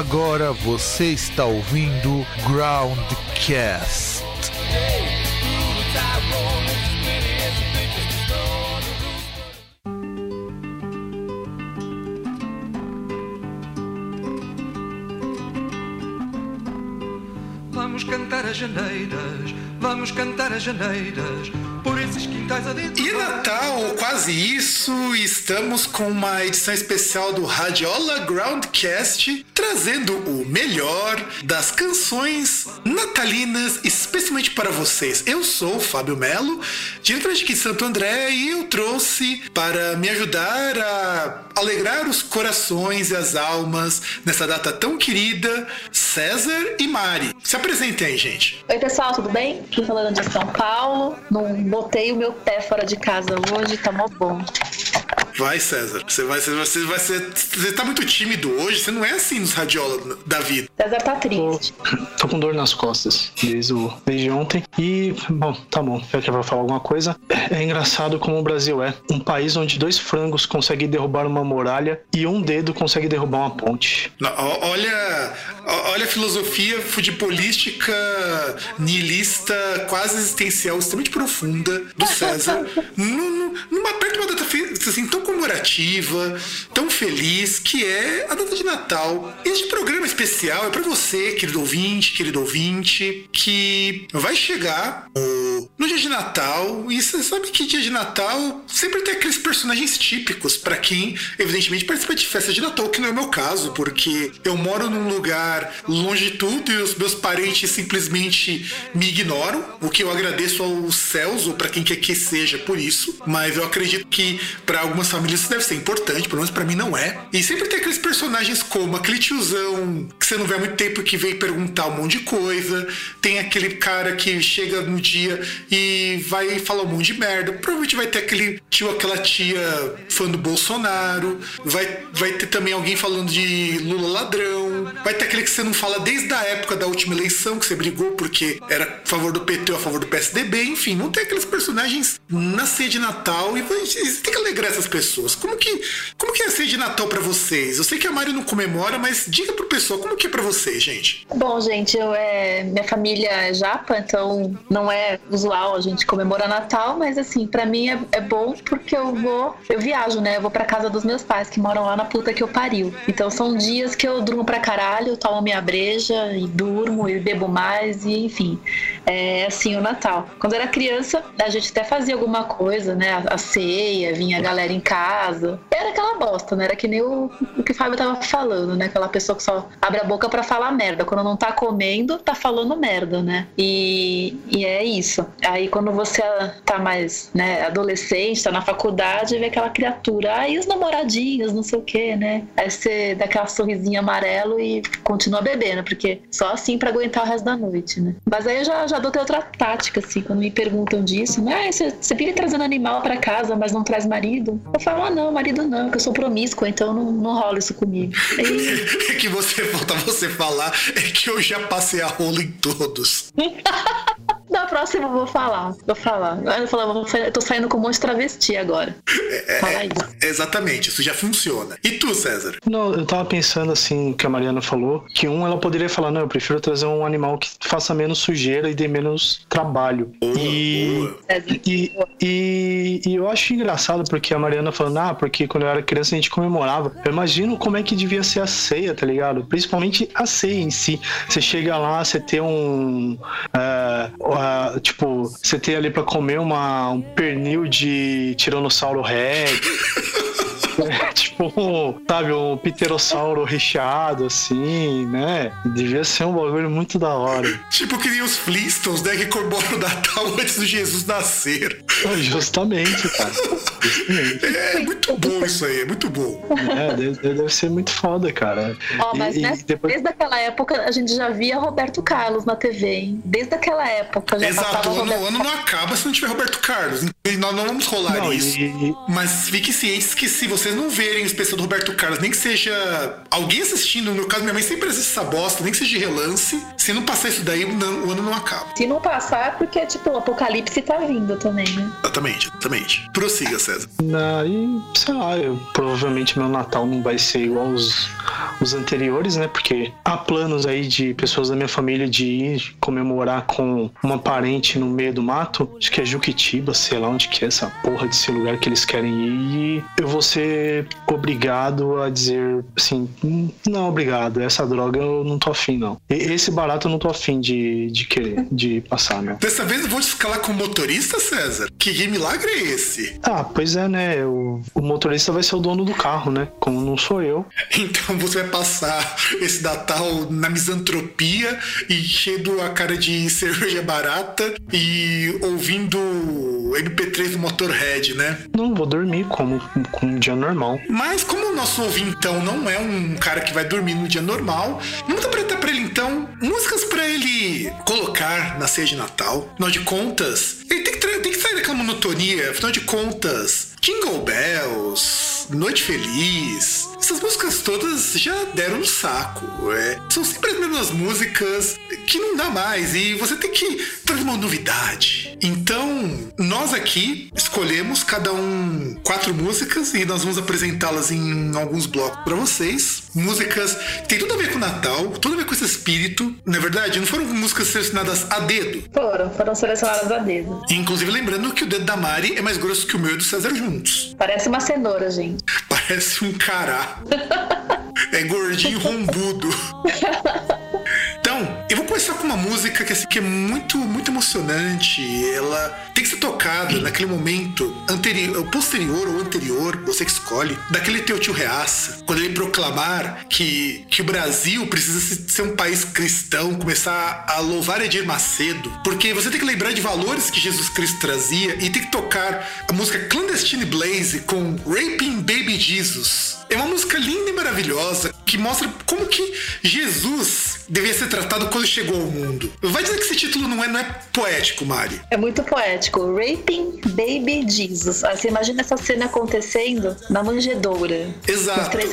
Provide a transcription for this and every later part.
Agora você está ouvindo Groundcast. Vamos cantar as janeiras, vamos cantar as janeiras, por esses quintais adentro. E Natal, ou quase isso, estamos com uma edição especial do Radiola Groundcast, trazendo o melhor das canções natalinas, especialmente para vocês. Eu sou o Fábio Melo, diretamente aqui de Santo André, e eu trouxe para me ajudar a alegrar os corações e as almas nessa data tão querida, César e Mari. Se apresentem aí, gente. Oi, pessoal, tudo bem? Aqui falando de São Paulo. Não botei o meu pé fora de casa hoje, tá mó bom. Vai, César. Você vai, você, você vai ser. Você tá muito tímido hoje. Você não é assim nos radiola da vida. César tá triste. Tô com dor nas costas desde, o, desde ontem. E, bom, tá bom. Já que eu vou falar alguma coisa. É engraçado como o Brasil é. Um país onde dois frangos conseguem derrubar uma muralha e um dedo consegue derrubar uma ponte. Não, olha, olha a filosofia futebolística, nihilista, quase existencial, extremamente profunda do César. num- numa perto uma data assim, tão comemorativa, tão feliz, que é a data de Natal. Este programa especial é pra você, querido ouvinte, querido ouvinte, que vai chegar no dia de Natal. E você sabe que dia de Natal sempre tem aqueles personagens típicos pra quem, evidentemente, participa de festa de Natal, que não é o meu caso, porque eu moro num lugar longe de tudo e os meus parentes simplesmente me ignoram, o que eu agradeço aos céus ou pra quem quer que seja por isso. Mas eu acredito que pra algumas famílias isso deve ser importante, pelo menos pra mim não é. E sempre tem aqueles personagens como aquele tiozão que você não vê há muito tempo que veio perguntar um monte de coisa, tem aquele cara que chega no dia e vai falar um monte de merda. Provavelmente vai ter aquele tio, aquela tia fã do Bolsonaro, vai, vai ter também alguém falando de Lula ladrão, vai ter aquele que você não fala desde a época da última eleição, que você brigou porque era a favor do PT ou a favor do PSDB, enfim, não tem aqueles personagens na ceia de Natal e você tem que alegrar essas pessoas. Como que, como que é a ceia de Natal pra vocês? Eu sei que a Mari não comemora, mas diga pro pessoal como que é pra vocês, gente. Bom, gente, eu, é, minha família é japa, então não é usual a gente comemorar Natal, mas assim, pra mim é, é bom porque eu vou, eu viajo, né? Eu vou pra casa dos meus pais, que moram lá na puta que eu pariu. Então são dias que eu durmo pra caralho, tomo minha breja e durmo e bebo mais e enfim. É assim o Natal. Quando era criança, a gente até fazia alguma coisa, né? A, ceia, vinha a galera em casa. Era aquela bosta, né? Era que nem o, o que o Fábio tava falando, né? Aquela pessoa que só abre a boca pra falar merda. Quando não tá comendo, tá falando merda, né? E, e é isso. Aí quando você tá mais, né, adolescente, tá na faculdade, vê aquela criatura. Aí os namoradinhos, não sei o que, né? Aí você dá aquela sorrisinha amarelo e continua bebendo, porque só assim pra aguentar o resto da noite, né? Mas aí eu já, já adotei outra tática, assim, quando me perguntam disso, né? Ah, você, você vive trazendo animal pra casa, mas não traz marido? Eu falo, ah, não, marido não, que eu sou promíscua, então não, não rola isso comigo. É que você falta você falar é que eu já passei a rola em todos. da próxima eu vou falar, vou falar. Eu, falo, vou, eu tô saindo com um monte de travesti agora. Fala isso. Exatamente, isso já funciona. E tu, César? Não, eu tava pensando assim, que a Mariana falou, que um ela poderia falar, não, eu prefiro trazer um animal que faça menos sujeira e dê menos trabalho. Boa, e, boa. e, e, e eu acho engraçado porque a Mariana falando, ah, porque quando eu era criança a gente comemorava. Eu imagino como é que devia ser a ceia, tá ligado? Principalmente a ceia em si. Você chega lá, você tem um. é, tipo, você tem ali pra comer uma, um pernil de Tiranossauro Rex. É, tipo, sabe, um pterossauro recheado, assim, né? Devia ser um bagulho muito da hora. Tipo que nem os Flintstones, né? Que comemoram o Natal antes do Jesus nascer. Justamente, cara. Justamente. É muito bom isso aí, é muito bom. É, deve, deve ser muito foda, cara. Ó, mas E- depois- desde aquela época a gente já via Roberto Carlos na TV, hein? Desde aquela época já Exato, o ano, ano não acaba se não tiver Roberto Carlos. E nós não vamos rolar Não, isso. e- Mas fiquem cientes que se você vocês não verem o especial do Roberto Carlos, nem que seja alguém assistindo, no meu caso, minha mãe sempre assiste essa bosta, nem que seja de relance, se não passar isso daí, não- o ano não acaba. Se não passar, é porque, tipo, o apocalipse tá vindo também, né? Exatamente, exatamente. Prossiga, César. Daí, sei lá, eu, provavelmente meu Natal não vai ser igual os, os anteriores, né? Porque há planos aí de pessoas da minha família de ir comemorar com uma parente no meio do mato. Acho que é Juquitiba, sei lá onde que é essa porra desse lugar que eles querem ir. E eu vou ser obrigado a dizer assim: "Hum, não, obrigado, essa droga eu não tô afim, não. Esse barato eu não tô afim de, de querer, de passar, meu. Dessa vez eu vou te escalar como motorista, César? Que, que milagre é esse? Ah, pois é, né? O, o motorista vai ser o dono do carro, né? Como não sou eu. Então você vai passar esse Natal na misantropia e cheio a cara de cerveja barata e ouvindo MP3 do Motorhead, né? Não vou dormir como, como um dia normal. Mas como o nosso ouvintão não é um cara que vai dormir no dia normal, vamos apresentar pra ele então músicas pra ele colocar na ceia de Natal. Afinal de contas, ele tem que, tem que sair daquela monotonia. Afinal de contas, Jingle Bells, Noite Feliz, essas músicas todas já deram no saco. é. São sempre as mesmas músicas que não dá mais e você tem que trazer uma novidade. Então, nós aqui escolhemos cada um quatro músicas e nós vamos apresentá-las em alguns blocos para vocês. Músicas que tem tudo a ver com o Natal, tudo a ver com esse espírito. Na verdade, não foram músicas selecionadas a dedo. Foram, foram selecionadas a dedo. Inclusive, lembrando que o dedo da Mari é mais grosso que o meu e do César juntos. Parece uma cenoura, gente. Parece um cará. É gordinho rombudo. Começar com uma música que, assim, que é muito, muito emocionante. Ela tem que ser tocada naquele momento anterior, posterior ou anterior, você que escolhe, daquele teu tio Reaça, quando ele proclamar que, que o Brasil precisa se- ser um país cristão, começar a louvar Edir Macedo, porque você tem que lembrar de valores que Jesus Cristo trazia e tem que tocar a música Clandestine Blaze com Raping Baby Jesus. É uma música linda e maravilhosa que mostra como que Jesus devia ser tratado quando chegou ao mundo. Vai dizer que esse título não é, não é poético, Mari. É muito poético. Raping Baby Jesus. Aí você imagina essa cena acontecendo na manjedoura. Exato. Três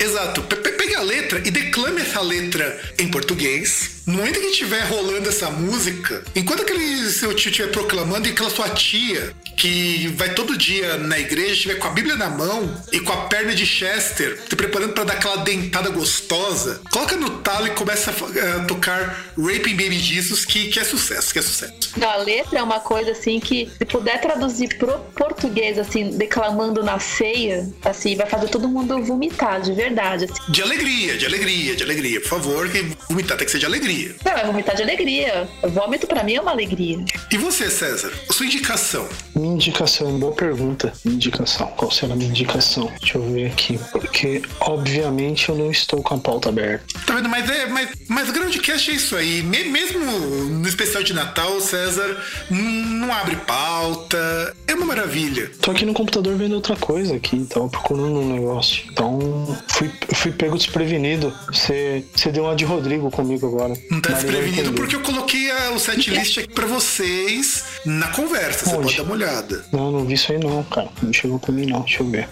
Exato. Pe- pe- Pegue a letra e declame essa letra em português. No momento que estiver rolando essa música, enquanto aquele seu tio estiver proclamando e aquela sua tia, que vai todo dia na igreja, estiver com a Bíblia na mão e com a perna de Chester, se preparando para dar aquela dentada gostosa, coloca no talo e começa a fa- a tocar Raping Baby Jesus, que, que é sucesso, que é sucesso. A letra é uma coisa assim que, se puder traduzir pro português, assim, declamando na ceia, assim, vai fazer todo mundo vomitar, de verdade. Assim. De alegria, de alegria, de alegria. Por favor, que vomitar tem que ser de alegria. Não, vai vomitar de alegria. Vômito pra mim é uma alegria. E você, César? Sua indicação? Minha indicação, boa pergunta. Minha indicação, qual será a minha indicação? Deixa eu ver aqui. Porque, obviamente, eu não estou com a pauta aberta. Tá vendo? Mas, é, mas, mas o Groundcast é isso aí. Me- mesmo no especial de Natal, César não abre pauta. É uma maravilha. Tô aqui no computador vendo outra coisa aqui, tava procurando um negócio. Então, fui, fui pego desprevenido. Você você deu uma de Rodrigo comigo agora. Não tá desprevenido porque eu coloquei a- o setlist aqui pra vocês na conversa. Você Onde? pode dar uma olhada. Não, não vi isso aí não, cara. Não chegou pra mim não, deixa eu ver.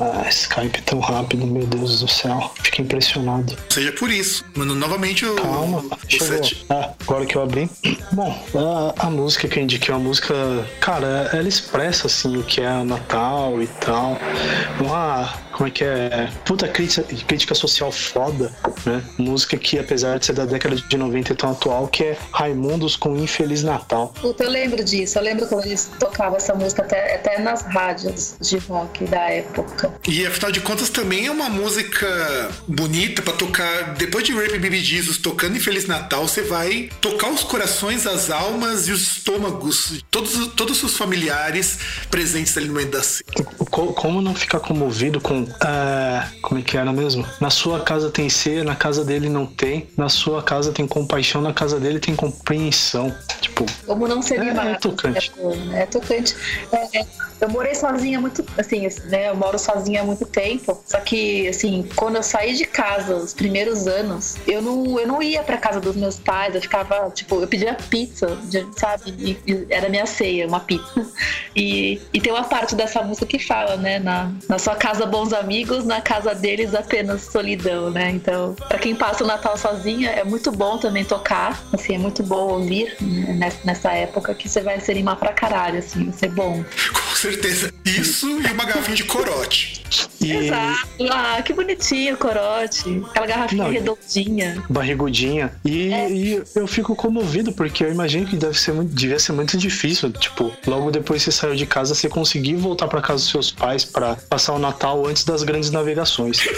Ah, Skype tão rápido, meu Deus do céu. Fiquei impressionado. Seja por isso. Mano, novamente o, Calma, o chegou. set. Ah, agora que eu abri. Bom, a, a música que eu indiquei é uma música. Cara, ela expressa assim o que é Natal e tal. Uma. Como é que é? Puta crítica, crítica social foda, né? Música que, apesar de ser da década de 90 e tão atual, que é Raimundos com Infeliz Natal. Puta, eu lembro disso. Eu lembro quando eles tocavam essa música até, até nas rádios de rock da época. E afinal de contas também é uma música bonita pra tocar. Depois de Rape Baby Jesus tocando em Feliz Natal, você vai tocar os corações, as almas e os estômagos de todos, todos os seus familiares presentes ali no meio da ceia. Co- Como não ficar comovido com. ah, como é que era mesmo? Na sua casa tem ceia, na casa dele não tem. Na sua casa tem compaixão, na casa dele tem compreensão. Tipo, Como não seria É, é tocante. É, é tocante. É, é- eu morei sozinha muito, assim, né? Eu moro sozinha há muito tempo. Só que, assim, quando eu saí de casa, os primeiros anos, eu não, eu não ia pra casa dos meus pais. Eu ficava, tipo, eu pedia pizza, sabe? E, era minha ceia, uma pizza. E, e tem uma parte dessa música que fala, né? Na, na sua casa, bons amigos, na casa deles, apenas solidão, né? Então, pra quem passa o Natal sozinha, é muito bom também tocar. Assim, é muito bom ouvir né, nessa época que você vai se animar pra caralho, assim, ser bom. Com certeza. Isso e uma garrafinha de corote. E Exato. Ah, que bonitinho o corote. Aquela garrafinha Não, redondinha. barrigudinha. E, É. e eu fico comovido, porque eu imagino que deve ser muito, devia ser muito difícil. Tipo, logo depois que você saiu de casa, você conseguir voltar pra casa dos seus pais pra passar o Natal antes das grandes navegações.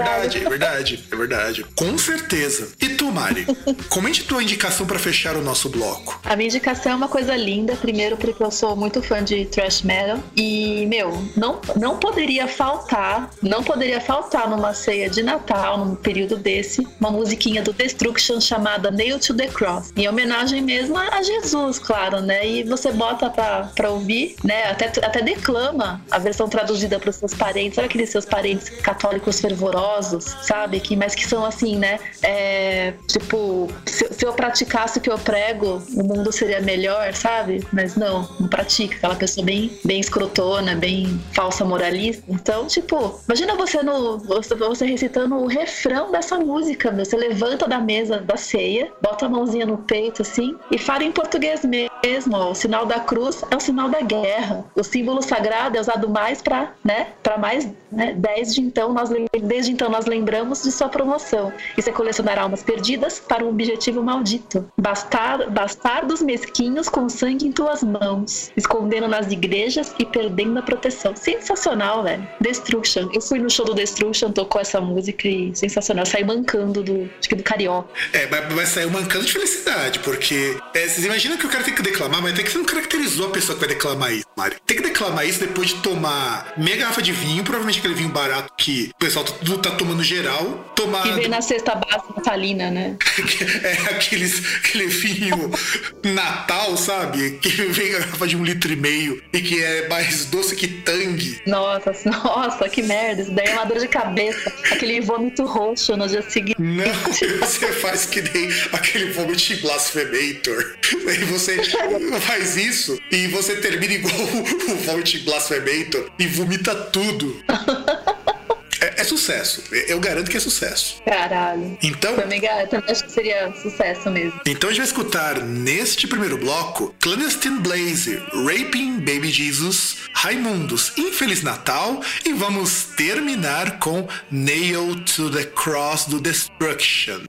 É verdade, é verdade, é verdade. Com certeza. E tu, Mari? Comente tua indicação pra fechar o nosso bloco. A minha indicação é uma coisa linda, primeiro porque eu sou muito fã de thrash metal e, meu, não, não poderia faltar, não poderia faltar numa ceia de Natal, num período desse, uma musiquinha do Destruction chamada Nail to the Cross, em homenagem mesmo a Jesus, claro, né? E você bota pra, pra ouvir, né? Até, até declama a versão traduzida pros seus parentes, sabe aqueles seus parentes católicos fervorosos, sabe? Que, mas que são assim, né? É, tipo, se, se eu praticasse o que eu prego, o mundo seria melhor, sabe? Mas não, não pratica. Aquela pessoa bem, bem escrotona, bem falsa moralista. Então, tipo, imagina você no. Você, recitando o refrão dessa música, meu. Você levanta da mesa da ceia, bota a mãozinha no peito, assim, e fala em português mesmo. Ó, o sinal da cruz é o sinal da guerra. O símbolo sagrado é usado mais para, né? Para mais, né? Desde então nós desde então nós lembramos de sua promoção. Isso é colecionar almas perdidas para um objetivo maldito. Bastar, bastardos mesquinhos com sangue em tuas mãos, escondendo nas igrejas e perdendo a proteção. Sensacional, velho. Destruction. Eu fui no show do Destruction, tocou essa música e sensacional. Saí mancando do, acho que do Carioca. É, mas vai sair mancando de felicidade, porque é, vocês imaginam que o cara tem que declamar, mas tem que você não caracterizou a pessoa que vai declamar isso, Mário. Tem que declamar isso depois de tomar meia garrafa de vinho, provavelmente aquele vinho barato que o pessoal tudo tá tomando geral, tomar. Que vem na cesta básica natalina, né? é aqueles, aquele vinho Natal, sabe? Que vem garrafa de um litro e meio e que é mais doce que tangue. Nossa, nossa, que merda. Isso daí é uma dor de cabeça. Aquele vômito roxo no dia seguinte. Não, você faz que nem aquele vomit blasphemator. Aí você faz isso e você termina igual o vomit blasphemator e vomita tudo. Sucesso. Eu garanto que é sucesso. Caralho. Então, Também, também acho que seria sucesso mesmo. então a gente vai escutar neste primeiro bloco Clandestine Blaze, Raping Baby Jesus, Raimundos, Infeliz Natal e vamos terminar com Nail to the Cross do Destruction.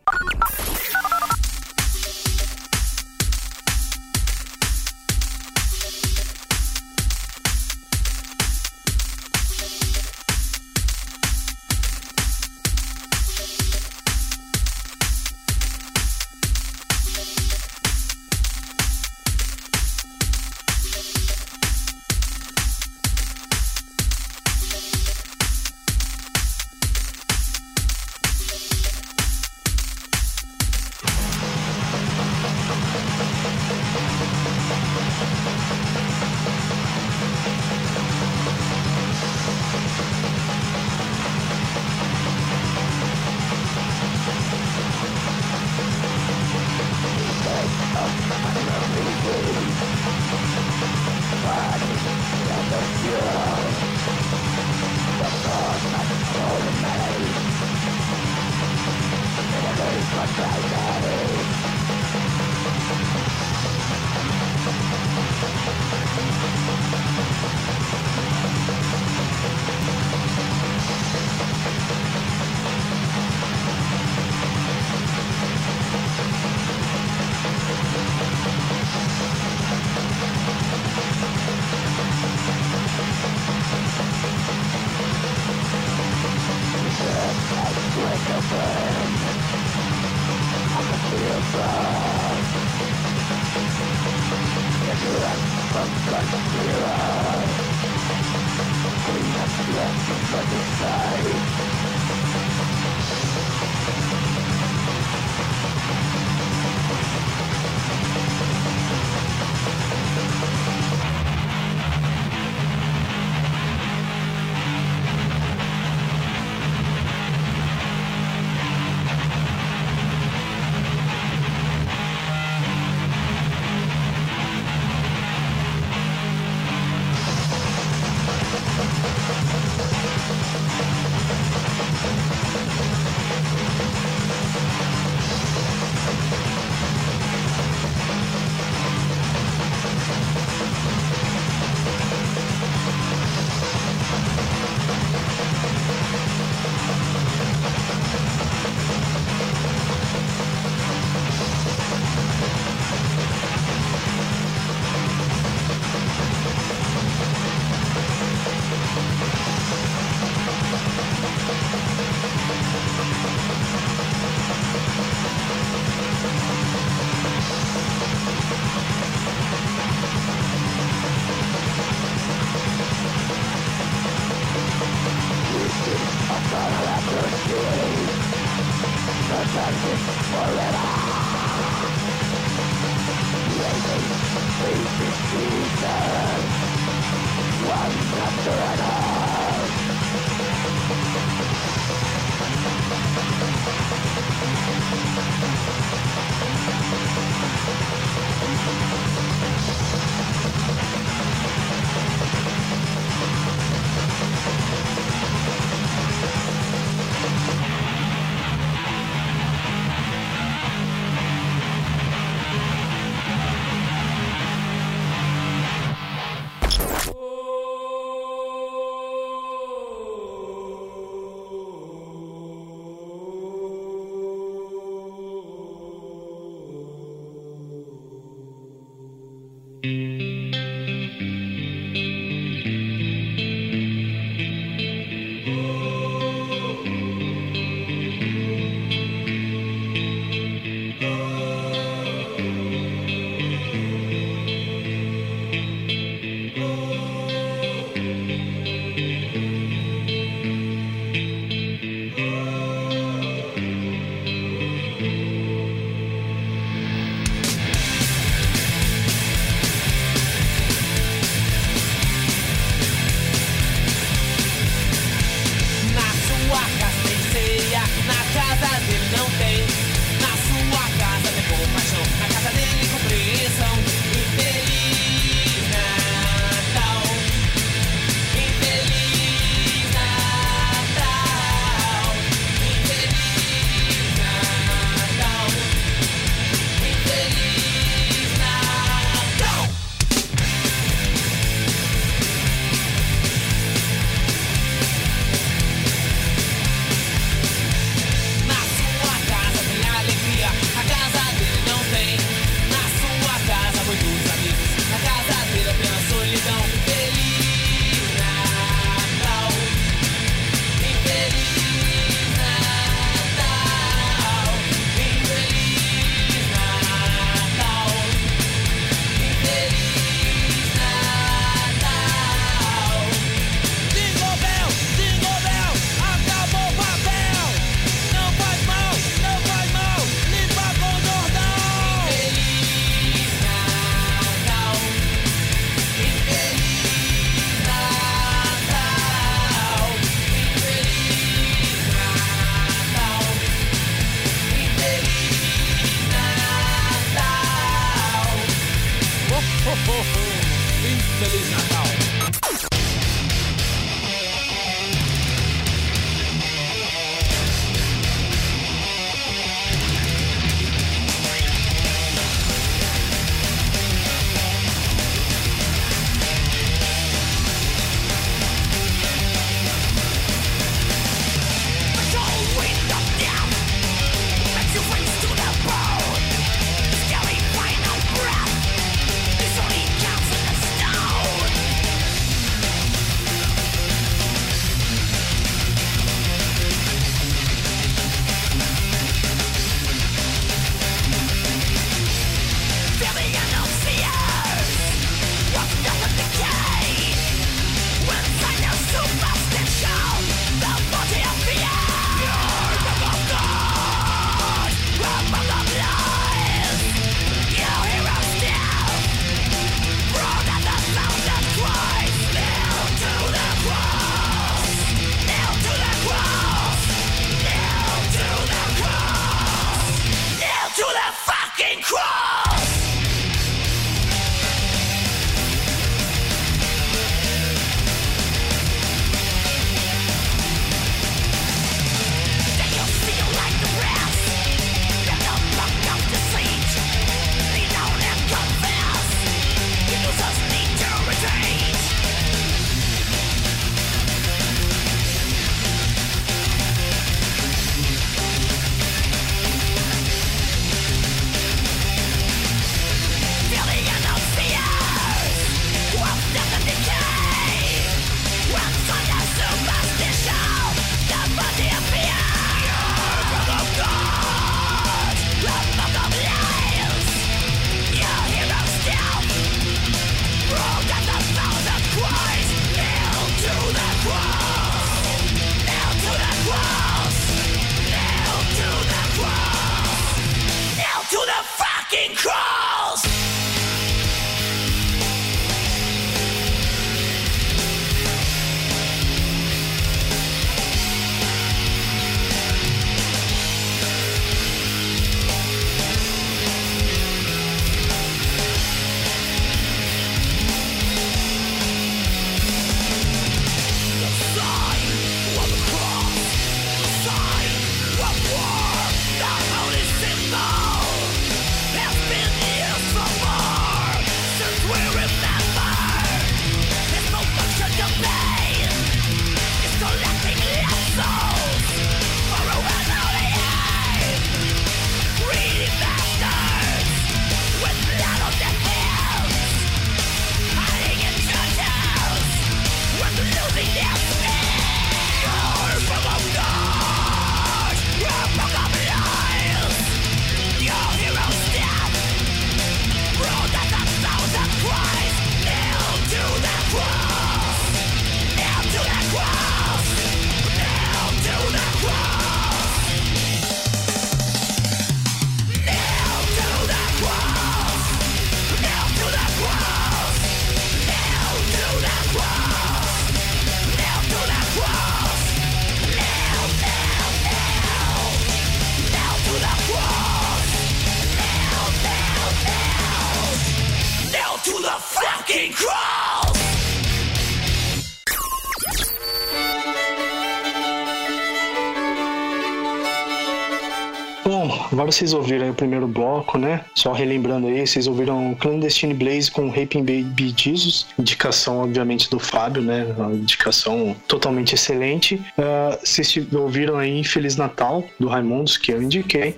Vocês ouviram aí o primeiro bloco, né? Só relembrando aí, vocês ouviram Clandestine Blaze com Raping Baby Jesus, indicação, obviamente, do Fábio, né? Uma indicação totalmente excelente. Ah, vocês ouviram aí Feliz Natal, do Raimundos, que eu indiquei.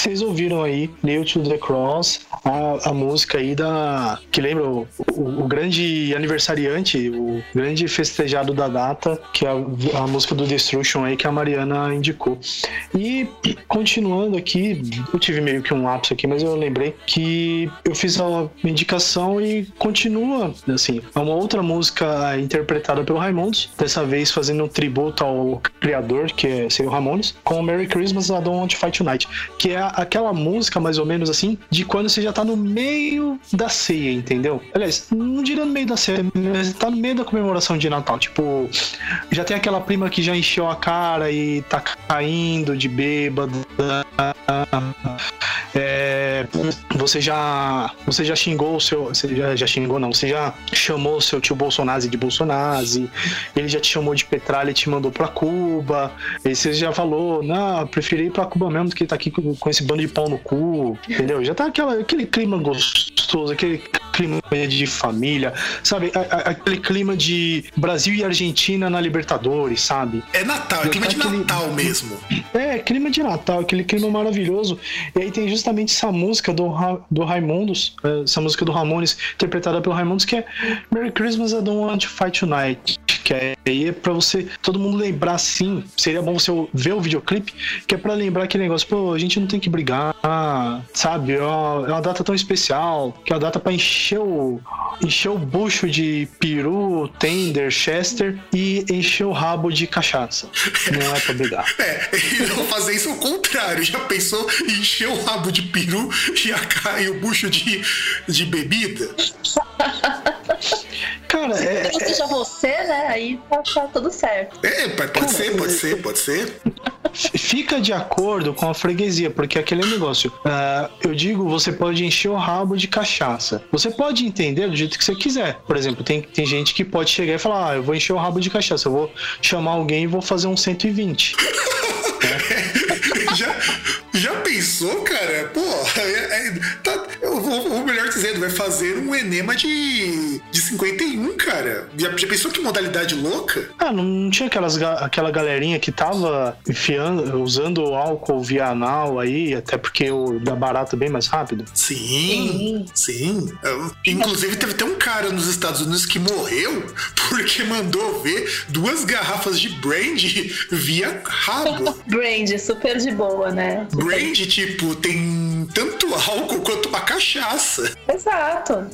Vocês ouviram aí Nail to the Cross, a, a música aí da. que lembra o, o- o grande aniversariante, o grande festejado da data, que é a, a música do Destruction aí que a Mariana indicou. E continuando aqui, eu tive meio que um lapso aqui, mas eu lembrei que eu fiz a indicação e continua, assim, é uma outra música interpretada pelo Raimundos, dessa vez fazendo um tributo ao criador, que é seria o Ramones, com Merry Christmas, I Don't Want to Fight Tonight, que é aquela música, mais ou menos assim, de quando você já tá no meio da ceia, entendeu? Aliás, não diria no meio da ceia, mas tá no meio da comemoração de Natal, tipo, já tem aquela prima que já encheu a cara e tá caindo de bêbada. é, você já você já xingou o seu, você já, já xingou não, você já chamou o seu tio Bolsonaro de Bolsonaro, ele já te chamou de petralha e te mandou pra Cuba, e você já falou, não, preferi ir pra Cuba mesmo do que tá aqui com, com esse bando de pau no cu, entendeu? Já tá aquela, aquele clima gostoso, aquele clima de família, sabe? A- a- aquele clima de Brasil e Argentina na Libertadores, sabe? É Natal, é clima tá de aquele- Natal mesmo. É, clima de Natal, aquele clima maravilhoso. E aí tem justamente essa música do, Ra do Raimundos, eh, essa música do Ramones, interpretada pelo Raimundos, que é Merry Christmas, I Don't Want to Fight Tonight. Que é, aí é pra você, todo mundo lembrar assim. Seria bom você ver o videoclipe, que é pra lembrar aquele negócio, pô, a gente não tem que brigar, sabe? É uma, é uma data tão especial, que é uma data pra encher o, encher o bucho de peru, tender, chester e encher o rabo de cachaça. Não é pra brigar. É, e eu vou fazer isso ao contrário. Já pensou em encher o rabo de peru e, a, e o bucho de, de bebida? Cara, é, Se não seja você, né? Aí tá, tá tudo certo. É, pode pode ser, pode ser, pode ser. fica de acordo com a freguesia, porque aquele negócio, ah, eu digo, você pode encher o rabo de cachaça. Você pode entender do jeito que você quiser. Por exemplo, tem, tem gente que pode chegar e falar, ah, eu vou encher o rabo de cachaça, eu vou chamar alguém e vou fazer um 120. Já, já pensou, cara? Pô, é- é- tá- ou melhor dizendo, vai fazer um enema de, de 51, cara. Já, já pensou que modalidade louca? Ah, não, não tinha aquelas, aquela galerinha que tava enfiando, usando o álcool via anal aí, até porque o dá barato bem mais rápido? Sim, sim. Eu- Inclusive, teve até um cara nos Estados Unidos que morreu porque mandou ver duas garrafas de brandy via rabo. Brand, super de boa, né? Brandy, tipo, tem tanto álcool quanto uma cachaça. Exato.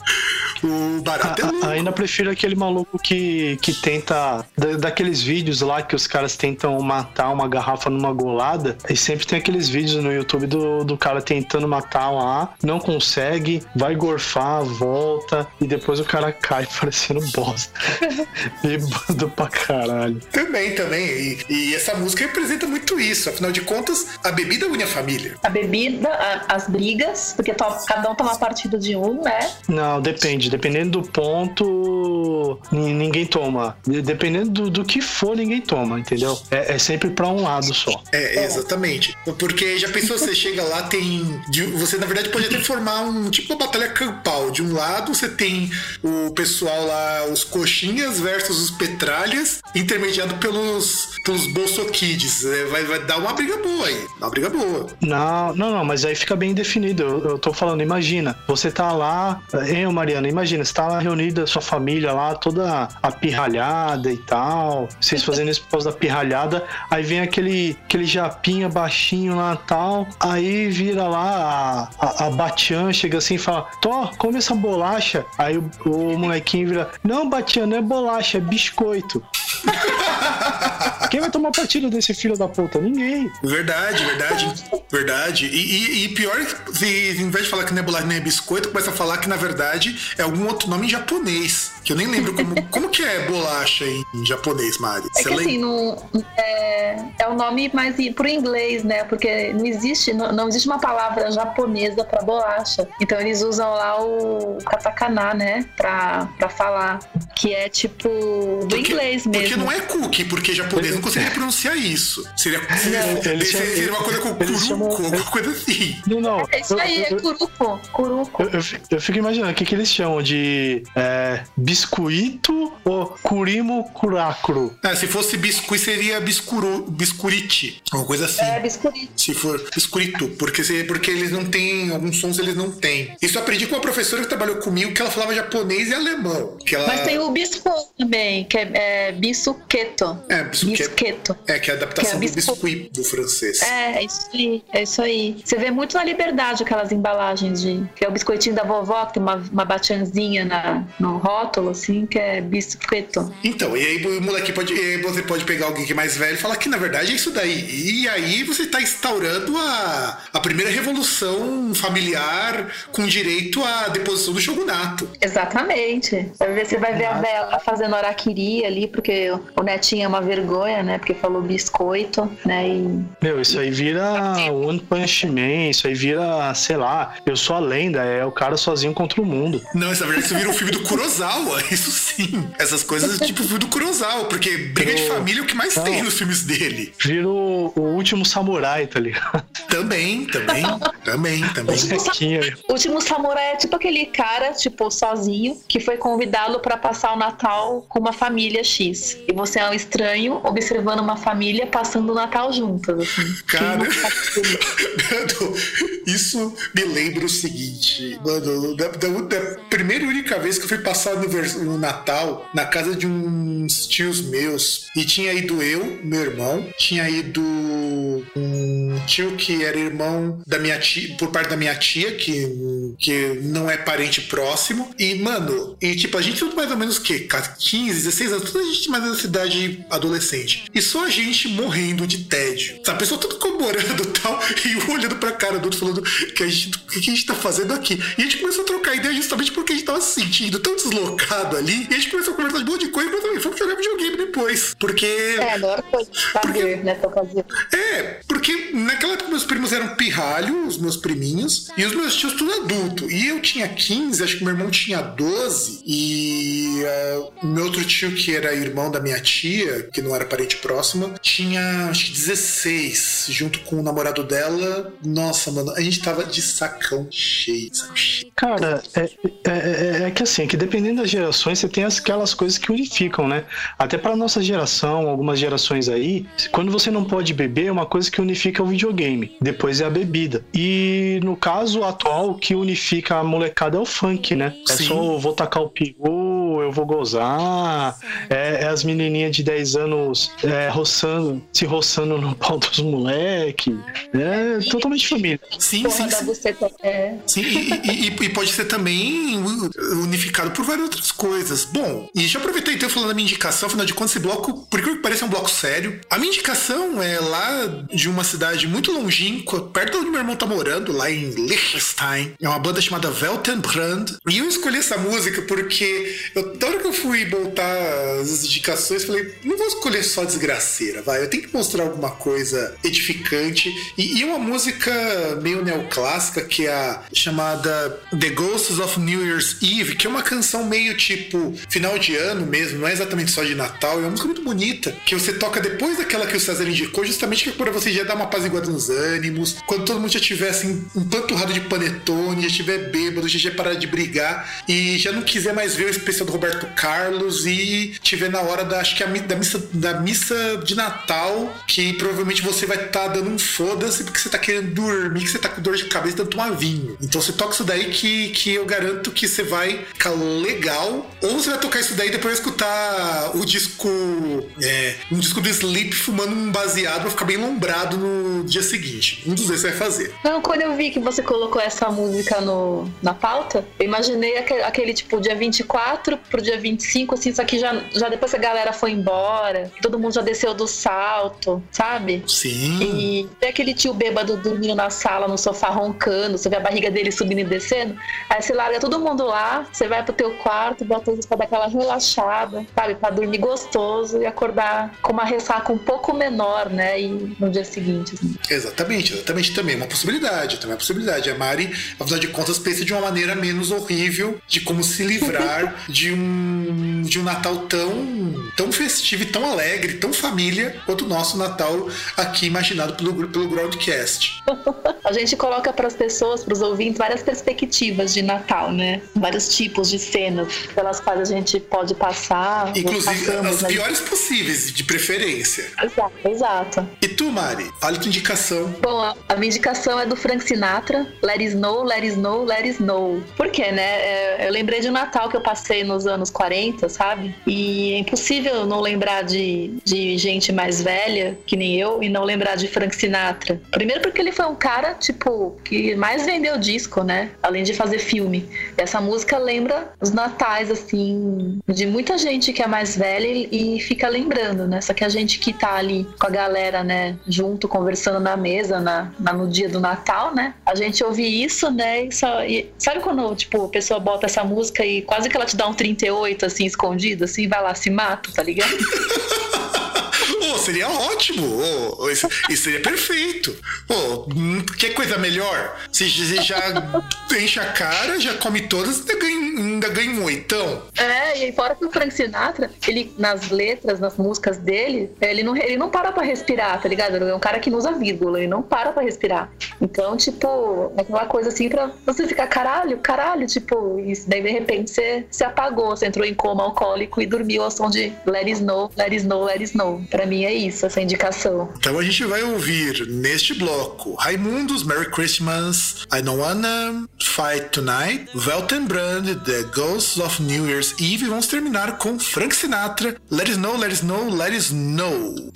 O barato é A- louco. ainda prefiro aquele maluco que, que tenta. da- daqueles vídeos lá que os caras tentam matar uma garrafa numa golada. E sempre tem aqueles vídeos no YouTube do, do cara tentando matar lá, não consegue, vai gorfar, volta, e depois o cara cai parecendo bosta. Bêbado pra caralho. Também, também. E, e essa música representa muito isso. Afinal de contas, a bebida une a família. A bebida, a- as brigas, porque to- cada um toma partido de um, né? Não, depende. Dependendo do ponto, ni- ninguém toma. De- Dependendo do, do que for, ninguém toma, entendeu? É, é sempre pra um lado só. É, exatamente. Porque já pensou, você chega lá, tem. de- Você, na verdade, pode até formar um tipo uma batalha campal. De um lado, você tem o pessoal lá, os coxinhas versus os petralhas, intermediado pelos, pelos bolsoquids. É, vai, vai dar uma briga boa aí. Uma briga boa. Não, não, não, mas aí fica bem definido. Eu, eu tô falando, imagina, você tá lá, hein, Mariana, imagina, você tá lá reunida, sua família lá, toda apirralhada e tal, vocês fazendo isso por causa da pirralhada, aí vem aquele, aquele japinha baixinho lá e tal, aí vira lá a, a, a Batian, chega assim e fala, Tó, come essa bolacha. Aí o, o molequinho vira, não, Batian, não é bolacha, é biscoito. Quem vai tomar partido desse filho da puta? Ninguém. Verdade, verdade, verdade. E, e- e pior, se em vez de falar que não é bolacha nem é biscoito, começa a falar que na verdade é algum outro nome em japonês. Que eu nem lembro como, como que é bolacha em japonês, Mari. É Você que assim, lembra? não, é, é o nome mais pro inglês, né? Porque não existe, não, não existe uma palavra japonesa pra bolacha. Então eles usam lá o katakana, né? Pra, pra falar. Que é tipo do Porque- inglês mesmo. Porque não é cookie, porque japonês não conseguiria pronunciar isso. Seria, seria, Eles seria, seria uma coisa com eles chamam- curuco, alguma coisa assim. Não, não. É isso aí, é curuco. Curuco. eu, eu fico- eu fico imaginando o que, que eles chamam de é, biscoito ou curimo curacro. Ah, se fosse biscuit, seria biscuru, biscuriti. Uma coisa assim. É biscoito. Se for biscurito, porque, porque eles não têm, alguns sons eles não têm. Isso eu aprendi com uma professora que trabalhou comigo, que ela falava japonês e alemão. Que ela, Mas tem o bispo também, que é, é bisuqueto. É, bisqueto. Bisqueto. É, que é a adaptação que é do biscuit do francês. É, é isso aí, é isso aí. Você vê muito na liberdade aquelas embalagens de. Que é o biscoitinho da vovó, que tem uma, uma batianzinha na, no rótulo, assim, que é biscoito. Então, e aí o moleque pode. e aí você pode pegar alguém que é mais velho e falar que na verdade é isso daí. E aí você está instaurando a, a primeira revolução familiar com direito à deposição do shogunato. Exatamente. Você vai ver a vela fazendo araquiri ali, porque o netinho é uma vergonha, ideia, né? Porque falou biscoito, né? E Meu, isso aí vira One Punch Man, isso aí vira, sei lá, eu sou a lenda, é o cara sozinho contra o mundo. Não, essa verdade, isso vira um filme do Kurosawa, isso sim. Essas coisas tipo filme do Kurosawa, porque briga de Eu- família é o que mais Não. tem nos filmes dele. Vira o, o último samurai, tá ligado? Também, também, também, também. O último samurai é tipo aquele cara, tipo, sozinho, que foi convidado pra passar o Natal com uma família X. E você é um estranho observando uma família passando o Natal juntas, assim. Cara. Isso? Me lembra o seguinte, mano, da, da- da primeira e única vez que eu fui passar o univers- o Natal na casa de uns tios meus, e tinha ido eu, meu irmão, tinha ido um tio que era irmão da minha tia, por parte da minha tia, que, que não é parente próximo, e, mano, e tipo, a gente tudo mais ou menos o quê? 15, 16 anos, toda a gente mais ou menos idade E só a gente morrendo de tédio. A pessoa tudo comemorando e tal, e um olhando pra cara do outro falando que a gente, o que a gente tá fazendo aqui. E a gente começou a trocar ideia justamente porque a gente tava se sentindo tão deslocado ali, e a gente começou a conversar de um monte de coisa, mas também fomos jogar videogame depois. Porque. É, a melhor coisa fazer nessa ocasião. É, porque naquela época meus primos eram pirralho, os meus priminhos, e os meus tios tudo adulto. E eu tinha 15, acho que meu irmão tinha 12, e o meu outro tio, que era irmão da minha tia, que não era parente próxima, tinha acho que 16, junto com o namorado dela. Nossa, mano, a gente tava de sacão cheio, saco cheio. Cara, é, é, é- é que assim, é que dependendo das gerações, você tem aquelas coisas que unificam, né? Até pra nossa geração, algumas gerações aí, quando você não pode beber, uma coisa que unifica é o videogame. Depois é a bebida. E no caso atual, o que unifica a molecada é o funk, né? É Sim. só vou tacar o peru, eu vou gozar. É, é as menininhas de 10 anos é, roçando, se roçando no pau dos moleque. É totalmente família. Sim, Porra sim, sim. buceta. É. Sim, e, e- e pode ser também unificado por várias outras coisas. Bom, e já aproveitei então falando da minha indicação, afinal de contas, esse bloco, por incrível que pareça, é um bloco sério. A minha indicação é lá de uma cidade muito longínqua, perto de onde meu irmão tá morando, lá em Liechtenstein. É uma banda chamada Weltenbrand. E eu escolhi essa música porque eu, da hora que eu fui botar as indicações, falei, não vou escolher só desgraceira, vai. Eu tenho que mostrar alguma coisa edificante. E, e uma música meio neoclássica, que é a chamada The Ghosts of New Year's Eve, que é uma canção meio tipo final de ano mesmo, não é exatamente só de Natal, é uma música muito bonita, que você toca depois daquela que o César indicou, justamente que é para você já dar uma apaziguada nos ânimos, quando todo mundo já tiver assim, empanturrado de panetone, já estiver bêbado, já tiver parado de brigar e já não quiser mais ver o especial do Roberto Carlos e tiver na hora da, acho que a, da missa, da missa de Natal, que provavelmente você vai estar dando um foda-se porque você tá querendo dormir, que você tá com dor de cabeça tentando tomar vinho. Então você toca isso daí que, que eu garanto que você vai ficar legal. Ou você vai tocar isso daí e depois vai escutar o disco. É, um disco do Sleep fumando um baseado pra ficar bem lombrado no dia seguinte. Um dos dois você vai fazer. Não, quando eu vi que você colocou essa música no, na pauta, eu imaginei aquele, aquele, tipo dia 24 pro dia 25, assim, só que já, já depois que a galera foi embora, todo mundo já desceu do salto, sabe? Sim. E tem aquele tio bêbado dormindo na sala, no sofá, roncando, você vê a barriga dele subindo e descendo. Aí você larga todo mundo lá, você vai pro teu quarto, bota isso pra dar aquela relaxada, sabe? Pra dormir gostoso e acordar com uma ressaca um pouco menor, né? E no dia seguinte, assim. Exatamente, exatamente também. É uma possibilidade, também é uma possibilidade. A Mari, afinal de contas, pensa de uma maneira menos horrível de como se livrar de um, de um Natal tão, tão festivo e tão alegre, tão família, quanto o nosso Natal aqui imaginado pelo, pelo Groundcast. A gente coloca para as pessoas, para os ouvintes, várias perspectivas de Natal, né? Vários tipos de cenas pelas quais a gente pode passar. Inclusive as né? piores possíveis, de preferência. Exato, exato. Mari? Fale tua indicação. Bom, a, minha indicação é do Frank Sinatra, Let It Snow, Let It Snow, Let It Snow. Por quê, né? É, eu lembrei de um Natal que eu passei nos anos 40, sabe? E é impossível não lembrar de, de gente mais velha, que nem eu, e não lembrar de Frank Sinatra. Primeiro porque ele foi um cara, tipo, que mais vendeu disco, né? Além de fazer filme. Essa música lembra os natais, assim, de muita gente que é mais velha e fica lembrando, né? Só que a gente que tá ali com a galera, né, junto, conversando na mesa, na, na- no dia do Natal, né? A gente ouve isso, né? E só- e sabe quando, tipo, a pessoa bota essa música e quase que ela te dá um 38, assim, escondido, assim, vai lá, se mata, tá ligado? Pô, seria ótimo. Ô, isso, isso seria perfeito. Pô, hum, que coisa melhor? Você já enche a cara, já come todas, ganha, ainda ganha um oitão. É, e aí fora que o Frank Sinatra, ele, nas letras, nas músicas dele, ele não, ele não para pra respirar, tá ligado? Ele é um cara que não usa vírgula, ele não para pra respirar. Então, tipo, é aquela coisa assim pra você ficar, caralho, caralho, tipo, e daí de repente você se apagou, você entrou em coma alcoólico e dormiu ao som de Let It Snow, Let It Snow, Let It Snow. Pra mim é isso, essa indicação. Então a gente vai ouvir neste bloco Raimundos, Merry Christmas, I Don't Wanna Fight Tonight, Weltenbrand, The Ghosts of New Year's Eve e vamos terminar com Frank Sinatra, Let It Snow, Let It Snow, Let It Snow.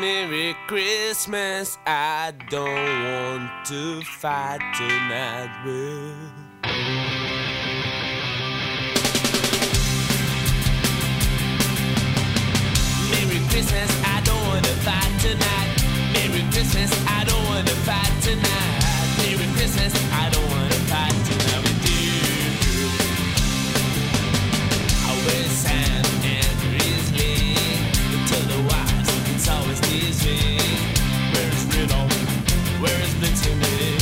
Merry Christmas. I don't want to fight tonight. Well, Christmas. I don't want to fight tonight. Merry Christmas. I don't want to fight tonight. Merry Christmas. I don't want to fight tonight with you. Wear Sam and Grizzly. Tell the wise, it's always this way. Where's Rudolph? Where's Blitzerman? Merry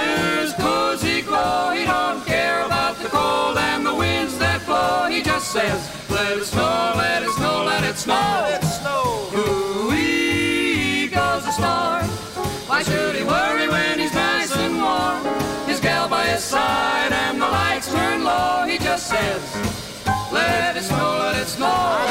says, let it snow, let it snow, let it snow. Let it snow. Ooh-wee goes the storm. Why should he worry when he's nice and warm? His gal by his side and the lights turn low. He just says, let it snow, let it snow.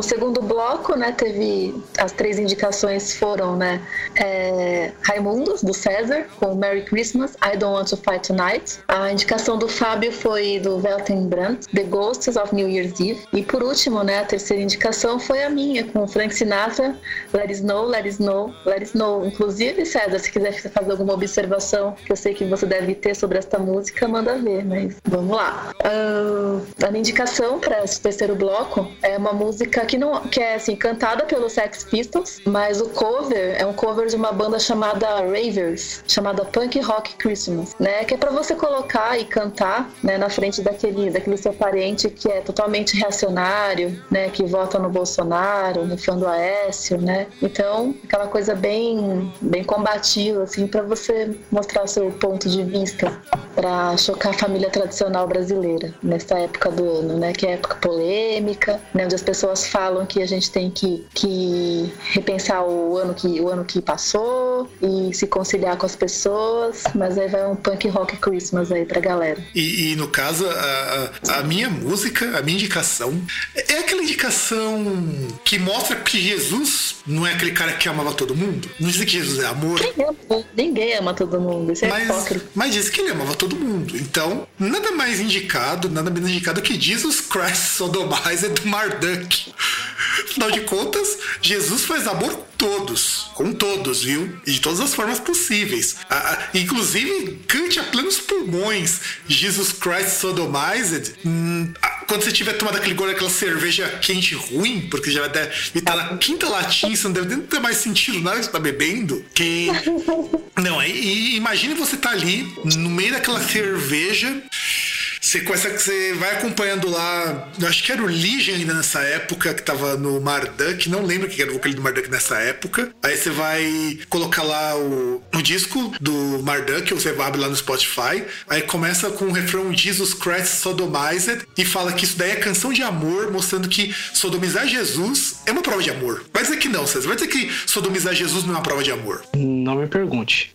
No segundo bloco né, teve as três indicações foram, né, é, Raimundos do César com Merry Christmas, I Don't Want to Fight Tonight. A indicação do Fábio foi do Weltenbrandt, The Ghosts of New Year's Eve. E por último, né, a terceira indicação foi a minha com Frank Sinatra, Let It Snow, Let It Snow, Let It Snow. Inclusive, César, se quiser fazer alguma observação que eu sei que você deve ter sobre esta música, manda ver, mas vamos lá. Ah, a minha indicação para esse terceiro bloco é uma música que não que é assim cantada pelos Sex Pistols, mas o cover é um cover de uma banda chamada Ravers, chamada Punk Rock Christmas, né? Que é para você colocar e cantar, né, na frente daquele daquele seu parente que é totalmente reacionário, né, que vota no Bolsonaro, no fã do Aécio, né? Então, aquela coisa bem bem combativa assim para você mostrar seu ponto de vista para chocar a família tradicional brasileira nessa época do ano, né? Que é época polêmica, né? Onde as pessoas falam que a gente tem que, que repensar o ano que o ano que passou e se conciliar com as pessoas, mas aí vai um punk rock Christmas aí pra galera. E, e, no caso, a, a- a minha música, a minha indicação, é aquela indicação que mostra que Jesus não é aquele cara que amava todo mundo. Não diz que Jesus é amor. Ninguém ama, ninguém ama todo mundo, isso é Mas, hipócrita. mas diz que ele amava todo mundo. Então, nada mais indicado, nada menos indicado que Jesus Christ Sodomized do Marduk. Afinal de contas, Jesus faz amor todos. Com todos, viu? E de todas as formas possíveis. A- a- inclusive, cante a plenos pulmões Jesus Christ Sodomized. Hum, a- quando você tiver tomado aquele gole, aquela cerveja quente ruim, porque já deve estar na quinta latinha, você não deve nem ter mais sentido nada que você tá bebendo. Que não, e, e imagine você tá ali no meio daquela cerveja. Você, começa, você vai acompanhando lá. Eu acho que era o Legion ainda nessa época, que tava no Marduk. Não lembro quem era o vocalista do Marduk nessa época. Aí você vai colocar lá o, o disco do Marduk, ou você abre lá no Spotify. Aí começa com o refrão Jesus Christ Sodomized e fala que isso daí é canção de amor, mostrando que sodomizar Jesus é uma prova de amor. Vai dizer que não, César. Vai dizer que sodomizar Jesus não é uma prova de amor. Não me pergunte.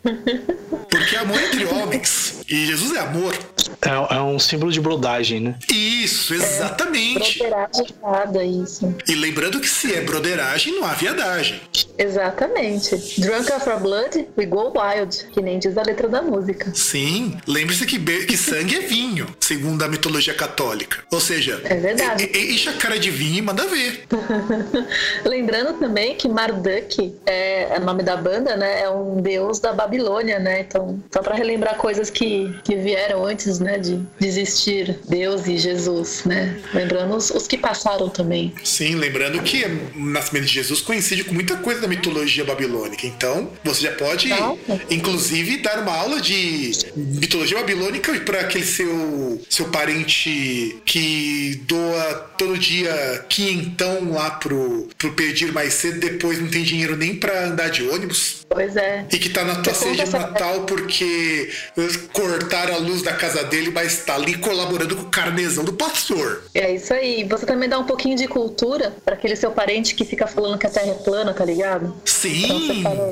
Porque é amor entre homens. E Jesus é amor. É, é um símbolo de brodagem, né? Isso, exatamente. Broderagem nada, isso. E lembrando que se é broderagem, não há viadagem. Exatamente. Drunk of Blood, we go wild, que nem diz a letra da música. Sim, lembre-se que, que sangue é vinho, segundo a mitologia católica. Ou seja, É verdade. e- e- enche a cara de vinho e manda ver. Lembrando também que Marduk é, é o nome da banda, né? É um deus da Babilônia, né? Então, só pra relembrar coisas que, que vieram antes, né? De, de existir Deus e Jesus, né? Lembrando os, os que passaram também. Sim, lembrando que o nascimento de Jesus coincide com muita coisa da mitologia babilônica. Então, você já pode, Nossa. inclusive, dar uma aula de mitologia babilônica para aquele seu, seu parente que doa todo dia quinhentão lá pro, pro pedir mais cedo, depois não tem dinheiro nem para andar de ônibus. Pois é. E que tá na tua ceia de Natal porque cortaram a luz da casa dele, mas tá ali colaborando com o carnezão do pastor. É isso aí. Você também dá um pouquinho de cultura pra aquele seu parente que fica falando que a Terra é plana, tá ligado? Então você Sim! fala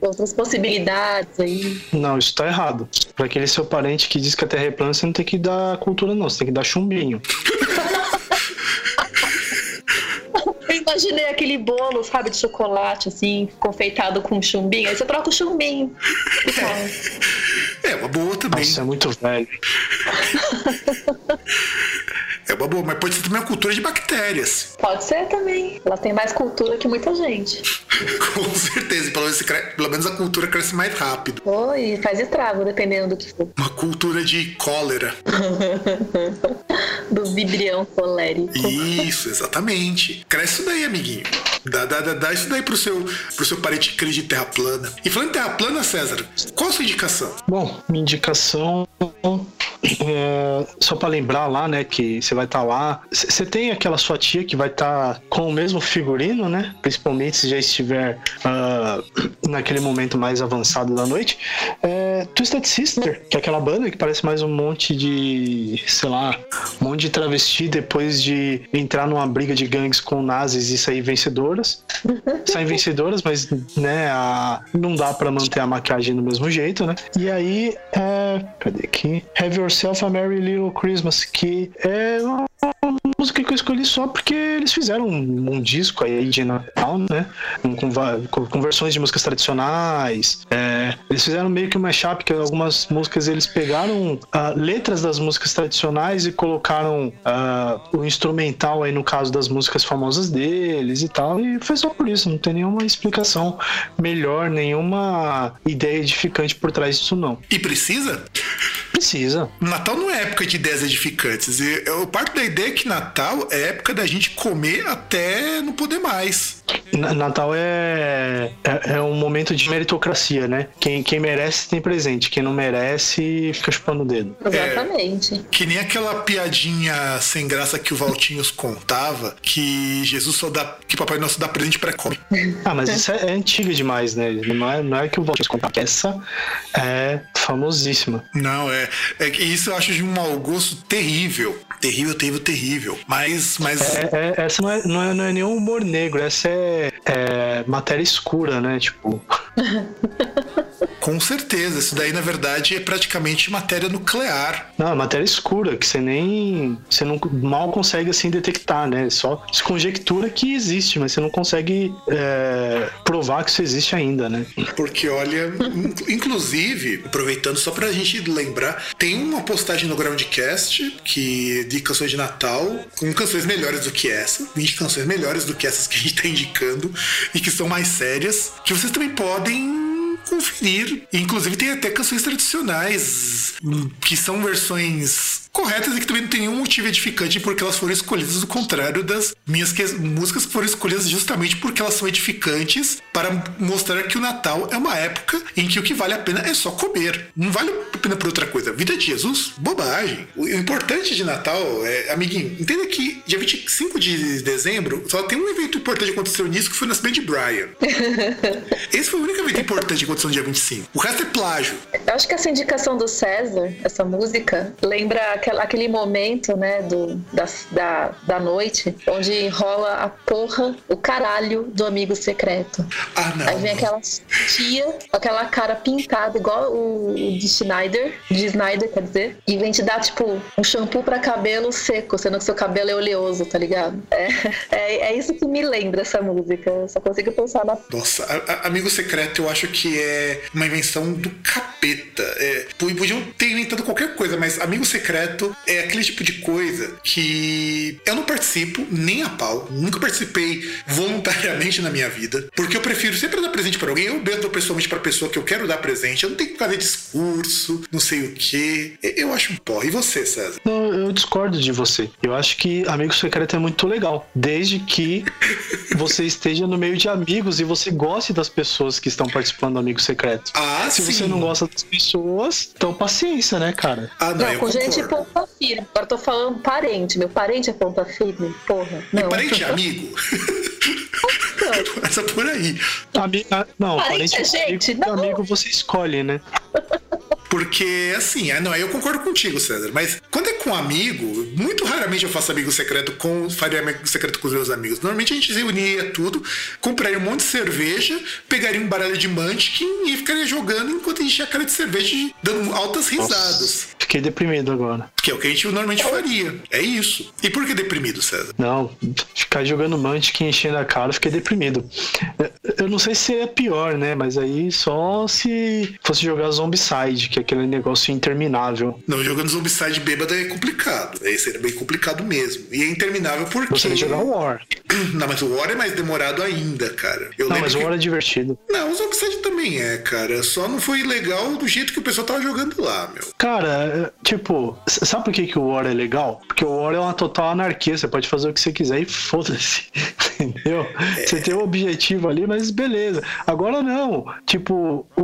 outras possibilidades aí. Não, isso tá errado. Pra aquele seu parente que diz que a Terra é plana, você não tem que dar cultura, não. Você tem que dar chumbinho. Eu imaginei aquele bolo, sabe, de chocolate, assim, confeitado com chumbinho. Aí você troca o chumbinho. Tal. É uma boa também. Nossa, é muito velho. É uma boa, mas pode ser também uma cultura de bactérias. Pode ser também. Ela tem mais cultura que muita gente. Com certeza. Pelo menos, pelo menos a cultura cresce mais rápido. Oi, faz estrago, dependendo do que for. Uma cultura de cólera. Do vibrião colérico. Isso, exatamente. Cresce isso daí, amiguinho. Dá, dá, dá, dá isso daí pro seu, pro seu parente crente de terra plana. E falando em terra plana, César, qual a sua indicação? Bom, minha indicação é, só pra lembrar lá, né, que você vai estar lá. Você tem aquela sua tia que vai estar com o mesmo figurino, né? Principalmente se já estiver ah, naquele momento mais avançado da noite. É, Twisted Sister, que é aquela banda que parece mais um monte de, sei lá, um monte de travesti depois de entrar numa briga de gangues com nazis e sair vencedoras. Saem vencedoras, mas né, a- não dá pra manter a maquiagem do mesmo jeito, né? E aí, é, cadê aqui? Have Yourself a Merry Little Christmas, que é uma uma música que eu escolhi só porque eles fizeram um, um disco aí de Natal, né? Com, com com- versões de músicas tradicionais. É, eles fizeram meio que uma mashup, que algumas músicas eles pegaram ah, letras das músicas tradicionais e colocaram ah, o instrumental aí no caso das músicas famosas deles e tal. E foi só por isso, não tem nenhuma explicação melhor, nenhuma ideia edificante por trás disso, não. E precisa? Precisa. Natal não é época de ideias edificantes. E Eu parto da ideia que Natal é época da gente comer até não poder mais. Na- Natal é, é, é um momento de meritocracia, né? Quem, quem merece tem presente, quem não merece fica chupando o dedo. Exatamente. Que nem aquela piadinha sem graça que o Valtinhos contava, que Jesus só dá. que Papai Nosso dá presente pra comer. Ah, mas isso é, é antiga demais, né? Não é, não é que o Valtinho contar. Essa é famosíssima. Não, é. é que isso eu acho de um mau gosto terrível. Terrível, terrível, terrível. Mas. mas É, é- essa não é, não, é, não é nenhum humor negro, essa é, é matéria escura, né? Tipo. Com certeza, isso daí na verdade é praticamente matéria nuclear. Não, é matéria escura, que você nem. Você não mal consegue assim detectar, né? Só se conjectura que existe, mas você não consegue é, provar que isso existe ainda, né? Porque, olha, in- inclusive, aproveitando só pra gente lembrar, tem uma postagem no Groundcast que de canções de Natal, com canções melhores do que essa, 20 canções melhores do que essas que a gente tá indicando e que são mais sérias, que vocês também podem conferir. Inclusive tem até canções tradicionais, hum, que são versões corretas e que também não tem nenhum motivo edificante porque elas foram escolhidas do contrário das minhas que- músicas que foram escolhidas justamente porque elas são edificantes para mostrar que o Natal é uma época em que o que vale a pena é só comer. Não vale a pena por outra coisa. Vida de Jesus, bobagem. O importante de Natal é, amiguinho, entenda que dia 25 de dezembro só tem um evento importante que aconteceu nisso que foi o nascimento de Brian. Esse foi o único evento importante que aconteceu no dia 25. O resto é plágio. Eu acho que essa indicação do César, essa música, lembra aquela- aquele momento, né, do, da, da, da noite, onde rola a porra, o caralho do amigo secreto. Ah, não. Aí vem aquela tia aquela cara pintada, igual o, o de Schneider, de Snyder, quer dizer, e vem te dar, tipo, um shampoo pra cabelo seco, sendo que seu cabelo é oleoso, tá ligado? É, é, é isso que me lembra essa música. Eu só consigo pensar na Nossa, a- a- Amigo Secreto eu acho que é uma invenção do capeta. É, podiam ter inventado qualquer coisa, mas Amigo Secreto é aquele tipo de coisa que eu não participo nem a pau. Nunca participei voluntariamente na minha vida. Porque eu prefiro sempre dar presente pra alguém. Eu dou pessoalmente pra pessoa que eu quero dar presente. Eu não tenho que fazer discurso, não sei o quê. E- Eu acho um porra. E você, César? Não, eu discordo de você. Eu acho que Amigo Secreto é muito legal. Desde que você esteja no meio de amigos e você goste das pessoas que estão participando do Amigo Secreto. Ah, Se sim. você não gosta das pessoas, então paciência, né, cara? Ah, não, Não, eu com gente concordo. Ponta firme. Agora eu tô falando parente. Meu parente é ponta firme. Porra. E Não. parente é amigo? Começa por aí. Ami- ah, não, Parente parente é amigo, gente, porque não. amigo você escolhe, né? Porque, assim, ah, não, eu concordo contigo, César. Mas quando é com amigo, muito raramente eu faço amigo secreto com. Faria amigo secreto com os meus amigos. Normalmente a gente se reunia tudo, compraria um monte de cerveja, pegaria um baralho de Munchkin e ficaria jogando enquanto a gente tinha cara de cerveja dando altas risadas. Fiquei deprimido agora. Que é o que a gente normalmente faria. É isso. E por que deprimido, César? Não, ficar jogando Munchkin enchendo a cara, fiquei deprimido. Eu- Eu não sei se é pior, né? Mas aí só se fosse jogar Zombicide, que é aquele negócio interminável. Não, jogando Zombicide bêbado é complicado. Aí seria bem complicado mesmo. E é interminável porque. Você tem que jogar War. Não, mas o War é mais demorado ainda, cara. Eu Não, mas o que- War é divertido. Não, o Zombicide também é, cara. Só não foi legal do jeito que o pessoal tava jogando lá, meu. Cara, é, tipo, sabe por que, que o War é legal? Porque o War é uma total anarquia, você pode fazer o que você quiser e foda-se. Entendeu? Você tem um objetivo ali, mas beleza. Agora não. Tipo, o,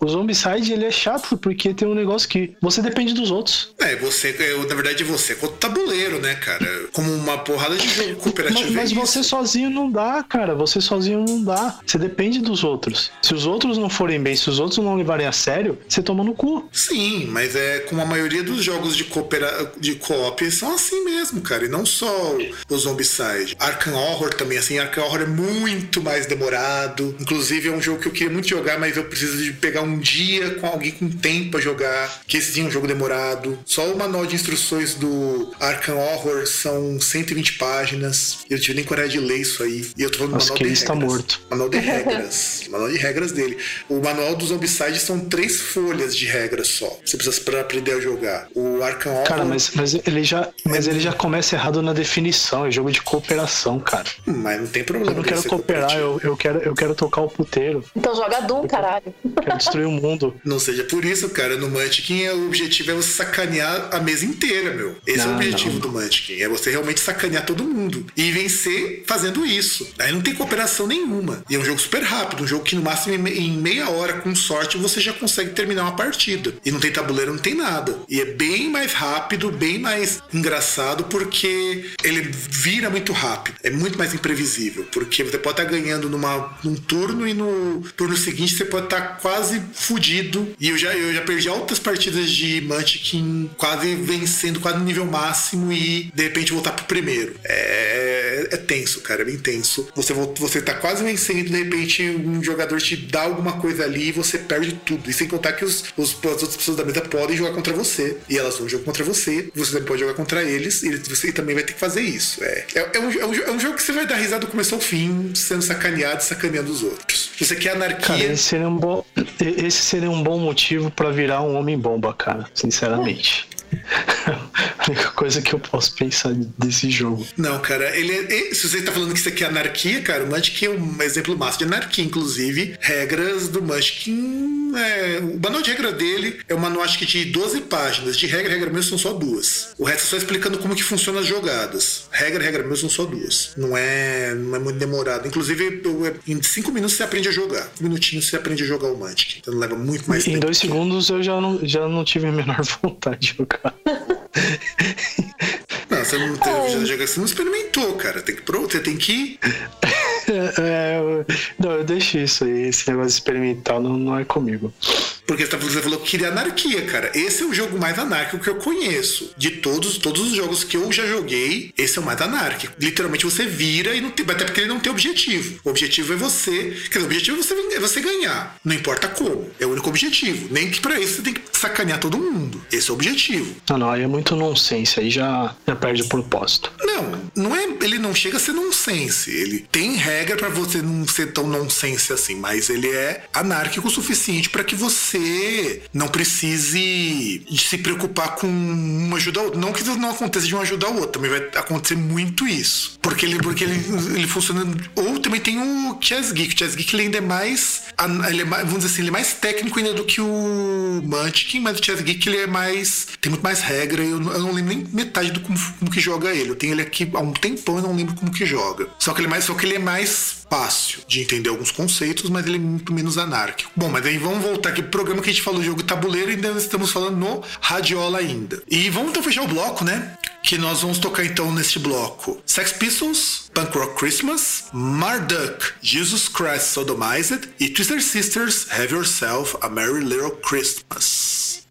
o Zombicide ele é chato porque tem um negócio que você depende dos outros. É, você, é, na verdade, você é contra o tabuleiro, né, cara? Como uma porrada de jogo cooperativo. Mas, mas é você sozinho não dá, cara. Você sozinho não dá. Você depende dos outros. Se os outros não forem bem, se os outros não levarem a sério, você toma no cu. Sim, mas é como a maioria dos jogos de, coopera... de co-op são assim mesmo, cara. E não só o Zombicide. Arkham Horror também, assim. Arkham Horror é muito mais demorado. Inclusive, é um jogo que eu queria muito jogar, mas eu preciso de pegar um um dia com alguém com tempo pra jogar, que esse sim é um jogo demorado. Só o manual de instruções do Arkham Horror são 120 páginas. Eu tive nem coragem de ler isso aí. E eu tô falando do Nossa, manual que de ele está regras. morto. Manual de regras. manual de regras dele. O manual do Zombicide são três folhas de regras só. Você precisa pra aprender a jogar. O Arkham Horror. Cara, mas, mas ele já, mas ele já começa errado na definição. É jogo de cooperação, cara. Mas não tem problema. Eu não quero cooperar, eu, eu, quero, eu quero tocar o puteiro. Então joga Doom, caralho. Quero destruir o mundo. Não seja por isso, cara. No Munchkin, o objetivo é você sacanear a mesa inteira, meu. Esse é o Não, objetivo não. do Munchkin. É você realmente sacanear todo mundo. E vencer fazendo isso. Aí não tem cooperação nenhuma. E é um jogo super rápido. Um jogo que no máximo em me- em meia hora, com sorte, você já consegue terminar uma partida. E não tem tabuleiro, não tem nada. E é bem mais rápido, bem mais engraçado, porque ele vira muito rápido. É muito mais imprevisível. Porque você pode estar ganhando numa, num turno e no turno seguinte você pode estar quase fudido. E eu já, eu já perdi altas partidas de Munchkin quase vencendo, quase no nível máximo e de repente voltar pro primeiro. É, é tenso, cara, é bem tenso. Você, você tá quase vencendo de repente um jogador te dá alguma coisa ali e você perde tudo. E sem contar que os, os- as outras pessoas da mesa podem jogar contra você. E elas vão jogar contra você. Você também pode jogar contra eles. E você também vai ter que fazer isso. É, é, é um, é um é um jogo que você vai dar risada do começo ao fim, sendo sacaneado sacaneando os outros. Se você quer anarquia. Cara, esse seria um bom, esse seria um bom motivo pra virar um homem bomba, cara. Sinceramente. A única coisa que eu posso pensar desse jogo. Não, cara, ele é, e- se você tá falando que isso aqui é anarquia, cara, o Munchkin é um exemplo massa de anarquia, inclusive. Regras do Munchkin. É, o manual de regra dele é um manual acho que de 12 páginas. De regra, regra mesmo são só duas. O resto é só explicando como que funcionam as jogadas. Regra, regra mesmo são só duas. Não é, não é muito demorado. Inclusive, é- em 5 minutos você aprende a jogar. 5 minutinhos você aprende a jogar o Munchkin. Então leva muito mais em tempo. dois segundos eu já não, já não tive a menor vontade de jogar. Não, você não, teve, já- você não experimentou, cara. Tem que, pro- você tem que É, eu- não, eu deixo isso aí. Esse negócio experimental não, não é comigo. Porque você tá- você falou que queria anarquia, cara. Esse é o jogo mais anárquico que eu conheço. De todos, todos os jogos que eu já joguei, esse é o mais anárquico. Literalmente você vira e não tem. Até porque ele não tem objetivo. O objetivo é você. Quer dizer, o objetivo é você, é você ganhar. Não importa como. É o único objetivo. Nem que pra isso você tem que sacanear todo mundo. Esse é o objetivo. Não, não, aí é muito nonsense. Aí já, já perde o propósito. Não, não é. Ele não chega a ser nonsense. Ele tem regra pra você não ser tão nonsense assim, mas ele é anárquico o suficiente pra que você não precise se preocupar com uma ajuda a outra. Não que não aconteça de uma ajuda a outra, também vai acontecer muito isso. Porque ele, porque ele, ele funciona. Ou também tem o Chess Geek. O Chess Geek ele ainda é mais. Ele é mais vamos dizer assim, ele é mais técnico ainda do que o Munchkin, mas o Chess Geek ele é mais. tem muito mais regra. Eu, eu não lembro nem metade do como, como que joga ele. Eu tenho ele aqui há um tempão e não lembro como que joga. Só que ele é mais, só que ele é mais fácil de entender alguns conceitos, mas ele é muito menos anárquico. Bom, mas aí vamos voltar aqui pro programa que a gente falou jogo tabuleiro e ainda estamos falando no Radiola ainda. E vamos então fechar o bloco, né? Que nós vamos tocar então neste bloco Sex Pistols, Punk Rock Christmas, Marduk, Jesus Christ Sodomized e Twister Sisters Have Yourself a Merry Little Christmas.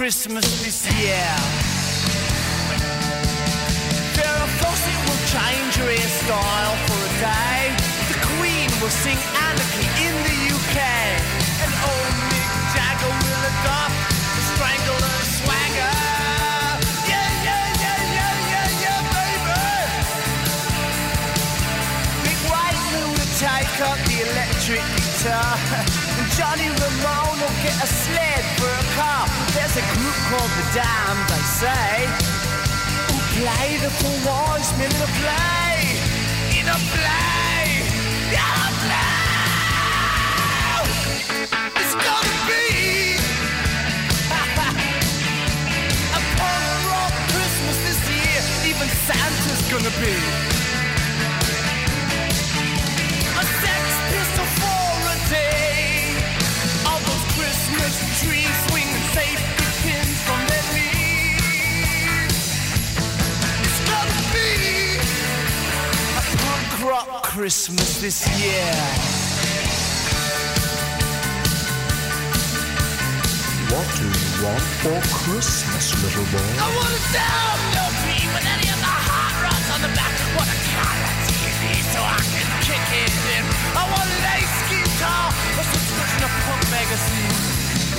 Christmas this year. Farrah Fawcett will change her hairstyle for a day. The Queen will sing Anarchy electric. And Johnny Ramone will get a sled for a car. There's a group called The Dam, they say. Who play the wise men in a play. In a play. In a play. It's gonna be a punk rock Christmas this year. Even Santa's gonna be? Christmas this year. What do you want for Christmas, little boy? I want a down no beat with any of the hot rods on the back. Want a color TV so I can kick it in. I want an ace guitar, a subscription to punk magazine.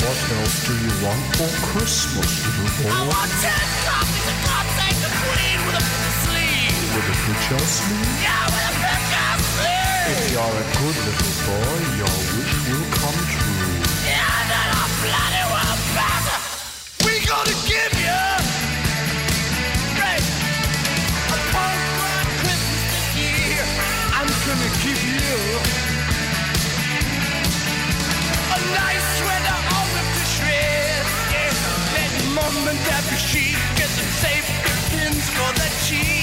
What else do you want for Christmas, little boy? I want ten copies of God Save the Queen with a picture sleeve. With a picture sleeve? Yeah, with a picture sleeve. If you're a good little boy, your wish will come true. Yeah, then I bloody well better. We gonna give you a punk rock Christmas. I'm gonna give you a nice sweater. Yeah, let mom and dad be chic. Get safety pins for the cheap.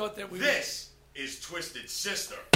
Thought that we This is Twisted Sister.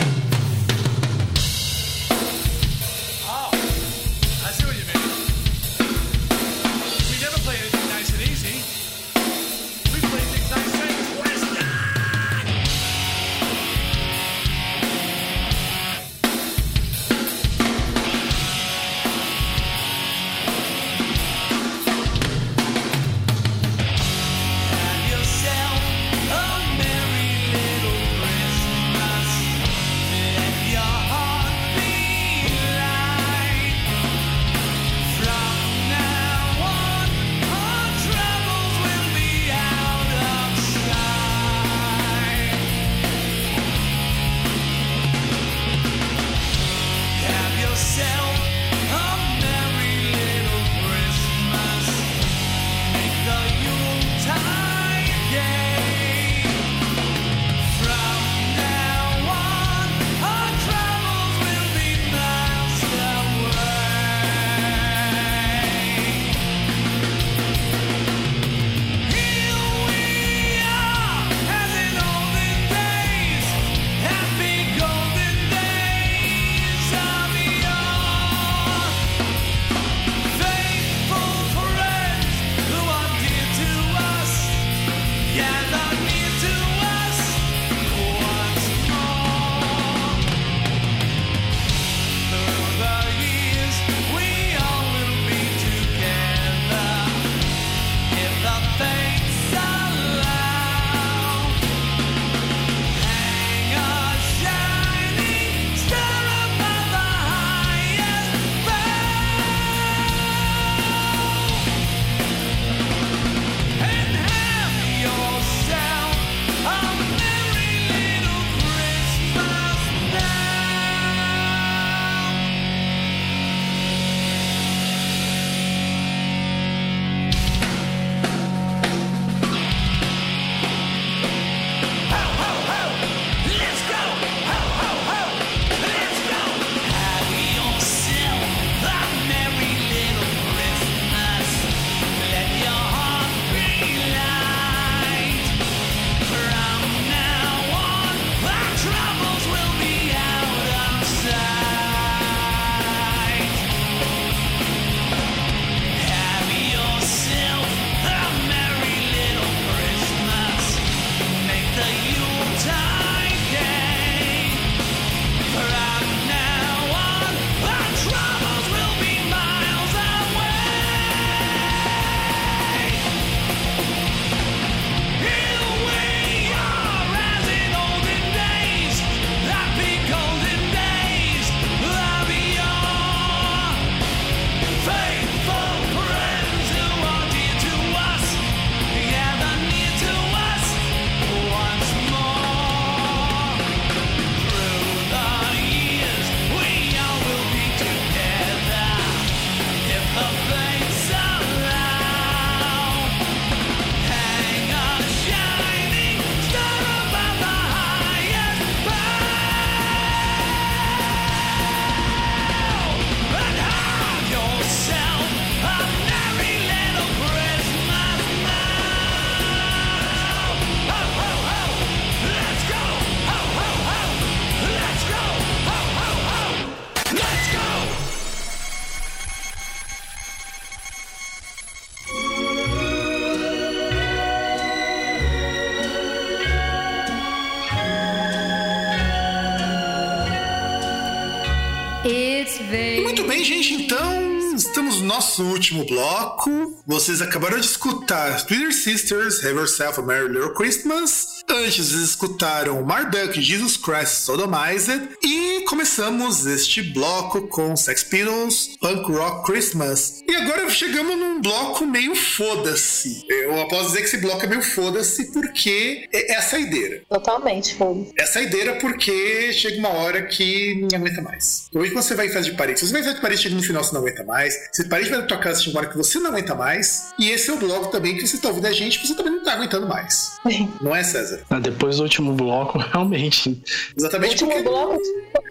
Nosso último bloco. Vocês acabaram de escutar Twitter Sisters, Have Yourself a Merry Little Christmas. Antes, vocês escutaram Marduk, Jesus Christ Sodomized. E começamos este bloco com Sex Pistols, Punk Rock Christmas. E agora chegamos num bloco meio foda-se. Eu posso dizer que esse bloco é meio foda-se porque é é a saideira. Totalmente, fogo. É saideira porque chega uma hora que não aguenta mais. Quando você vai em festa de parede, se você vai em festa de parede, chega no final você não aguenta mais. Se parede vai na tua casa, chega uma hora que você não aguenta mais. E esse é o bloco também que você tá ouvindo a gente, você também não tá aguentando mais. Não é, César? Ah, Depois do último bloco, realmente. Exatamente último porque... bloco,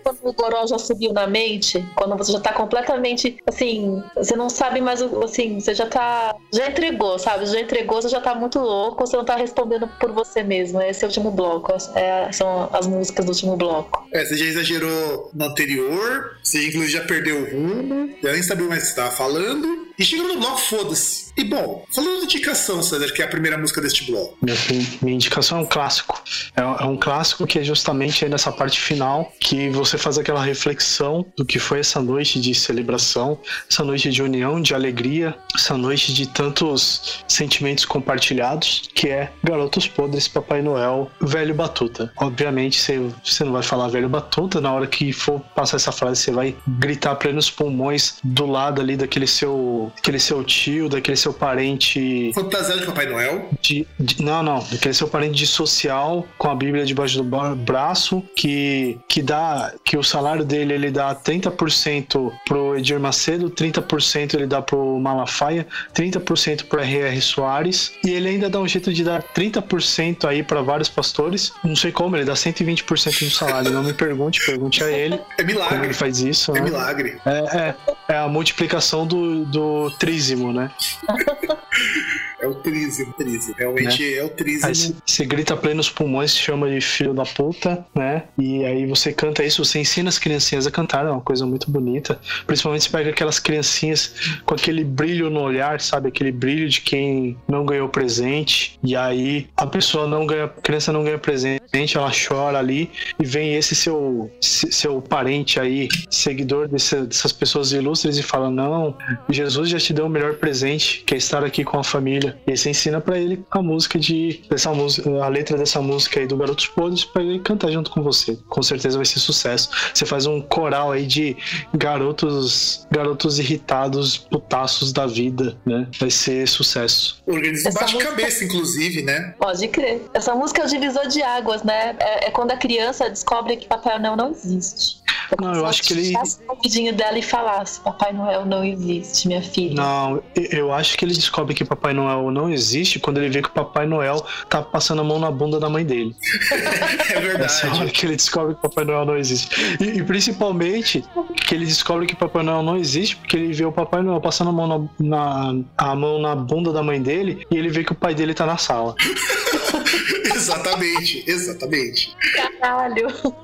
quando o goró já subiu na mente, quando você já tá completamente, assim, você não sabe mais, o- assim, você já tá, já entregou, sabe? Já entregou, você já tá muito louco, você não tá respondendo por você mesmo. Esse é o último bloco, é, são as músicas do último bloco. É, você já exagerou no anterior, você inclusive já perdeu o rumo, já nem sabia mais o que estava falando. E chegou no bloco, foda-se. E bom, falando de indicação, César, que é a primeira música deste bloco. Minha, minha indicação é um clássico. É, é um clássico que é justamente nessa parte final que você faz aquela reflexão do que foi essa noite de celebração, essa noite de união, de alegria, essa noite de tantos sentimentos compartilhados, que é Garotos Podres, Papai Noel, Velho Batuta. Obviamente você, você não vai falar Velho Batuta, na hora que for passar essa frase você vai gritar plenos pulmões do lado ali daquele seu, aquele seu tio, daquele seu parente Fantasiado de Papai Noel. de, de- não, não, daquele seu parente de social com a Bíblia debaixo do braço que que dá que o salário dele ele dá 30% pro Edir Macedo, 30% ele dá pro Malafaia, 30% pro R.R. Soares e ele ainda dá um jeito de dar 30% aí para vários pastores. Não sei como, ele dá 120% do salário. Não me pergunte, pergunte a ele. É milagre. Como ele faz isso, É né? milagre. É, é, é a multiplicação do, do trízimo, né? É o trízimo, trízimo. Realmente é, o trízimo. Aí você- grita plenos pulmões, se chama de filho da puta, né? E aí você canta isso, você ensina as criancinhas a cantar, é uma coisa muito bonita. Principalmente você pega aquelas criancinhas com aquele brilho no olhar, sabe? Aquele brilho de quem não ganhou presente. E aí a pessoa não ganha, a criança não ganha presente, ela chora ali e vem esse seu se- seu parente aí, seguidor desse- dessas pessoas ilustres e fala: "Não, Jesus já te deu o melhor presente, que é estar aqui com a família". E aí você ensina pra ele a música de dessa música, a letra dessa música aí do Garotos Podres pra ele cantar junto com você. Com certeza vai ser sucesso. Você faz um coral aí de garotos, garotos irritados, putaços da vida, né? Vai ser sucesso. Organismo Essa bate-cabeça, inclusive, né? Pode crer. Essa música é o divisor de águas, né? É, é quando a criança descobre que Papai Noel não existe. Não, eu acho que ele o ouvidinho dela e falasse: Papai Noel não existe, minha filha. Não, eu- acho que ele descobre que Papai Noel não existe quando ele vê que o Papai Noel tá passando a mão na bunda da mãe dele. É Essa é a hora verdade. que ele descobre que Papai Noel não existe. E, e principalmente que ele descobre que Papai Noel não existe porque ele vê o Papai Noel passando a mão na, na- a mão na bunda da mãe dele e ele vê que o pai dele tá na sala. exatamente, exatamente. Caralho.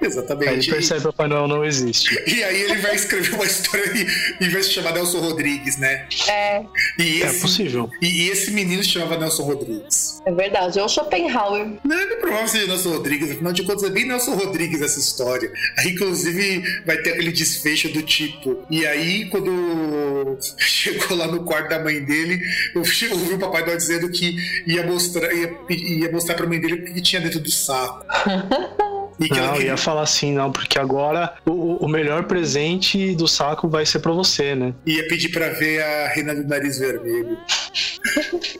Aí Exatamente. ele percebe que Papai Noel não existe. E aí ele vai escrever uma história e, e vai se chamar Nelson Rodrigues, né? É, E É esse, possível. e, e esse menino se chamava Nelson Rodrigues. é verdade. Ou Schopenhauer. Não é provável ser Nelson Rodrigues, afinal de contas é bem Nelson Rodrigues essa história. Aí, inclusive, vai ter aquele desfecho do tipo. E aí, quando chegou lá no quarto da mãe dele, eu ouvi o Papai Noel dizendo que ia mostrar, ia, ia mostrar pra mãe dele o que tinha dentro do saco. Ha E que ela Não, queria- ia falar assim, não, porque agora o, o melhor presente do saco vai ser pra você, né? ia pedir pra ver a Reina do Nariz Vermelho.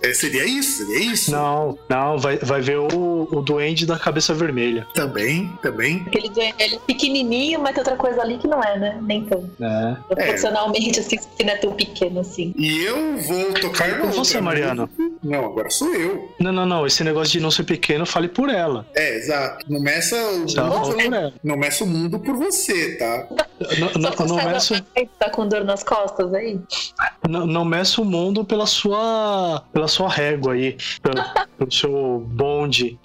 É, seria isso? Seria isso? Não, não, vai, vai ver o, o duende da cabeça vermelha. Também, também. Aquele doente, ele é pequenininho, mas tem outra coisa ali que não é, né? Nem tão. né? Proporcionalmente, assim, que não é tão pequeno assim. E eu vou tocar no você, música. Não, agora sou eu. Não, não, não. Esse negócio de não ser pequeno, fale por ela. É, exato. Não ela. não meça o mundo por você, tá? Não, não, Só não, você meço, tá com dor nas costas aí? não, não meço o mundo pela sua, pela sua régua aí, pelo, pelo seu bonde.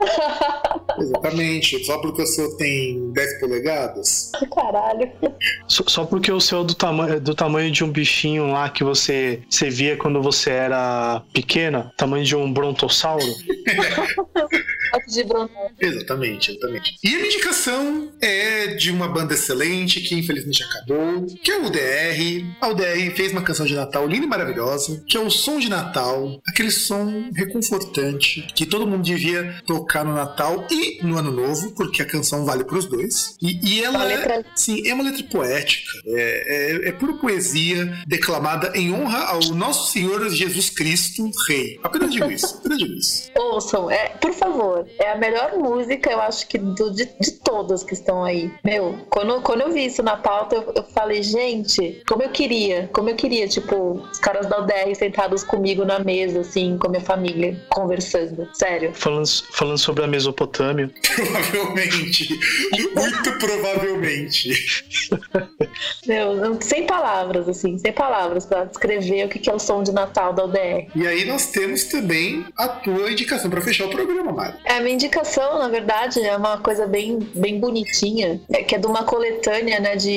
Exatamente. Só porque o seu tem 10 polegadas. Caralho. Só, só porque o seu é do, tamanho do tamanho de um bichinho lá que você, você via quando você era pequena, tamanho de um brontossauro. De bronze. Exatamente, exatamente. E a indicação é de uma banda excelente que infelizmente acabou, que é o UDR. A UDR fez uma canção de Natal linda e maravilhosa, que é o som de Natal, aquele som reconfortante que todo mundo devia tocar no Natal e no Ano Novo, porque a canção vale para os dois. E, e ela Uma letra- é, sim, é uma letra poética, é, é, é pura poesia declamada em honra ao nosso Senhor Jesus Cristo Rei. Apenas digo isso, apenas digo isso. Ouçam, é, por favor, é a melhor música, eu acho que do- de, de todas que estão aí. Meu, quando, quando eu vi isso na pauta, eu, eu falei, gente, como eu queria, como eu queria, tipo, os caras da UDR sentados comigo na mesa, assim, com a minha família, conversando. Sério. Falando, falando sobre a Mesopotâmia. Provavelmente. Muito provavelmente. Meu, não- sem palavras, assim, sem palavras pra descrever o que que é o som de Natal da UDR. E aí nós temos também a tua indicação pra fechar o programa, Mari. É, A minha indicação, na verdade, é uma coisa bem, bem bonitinha, é que é de uma coletânea, né, de,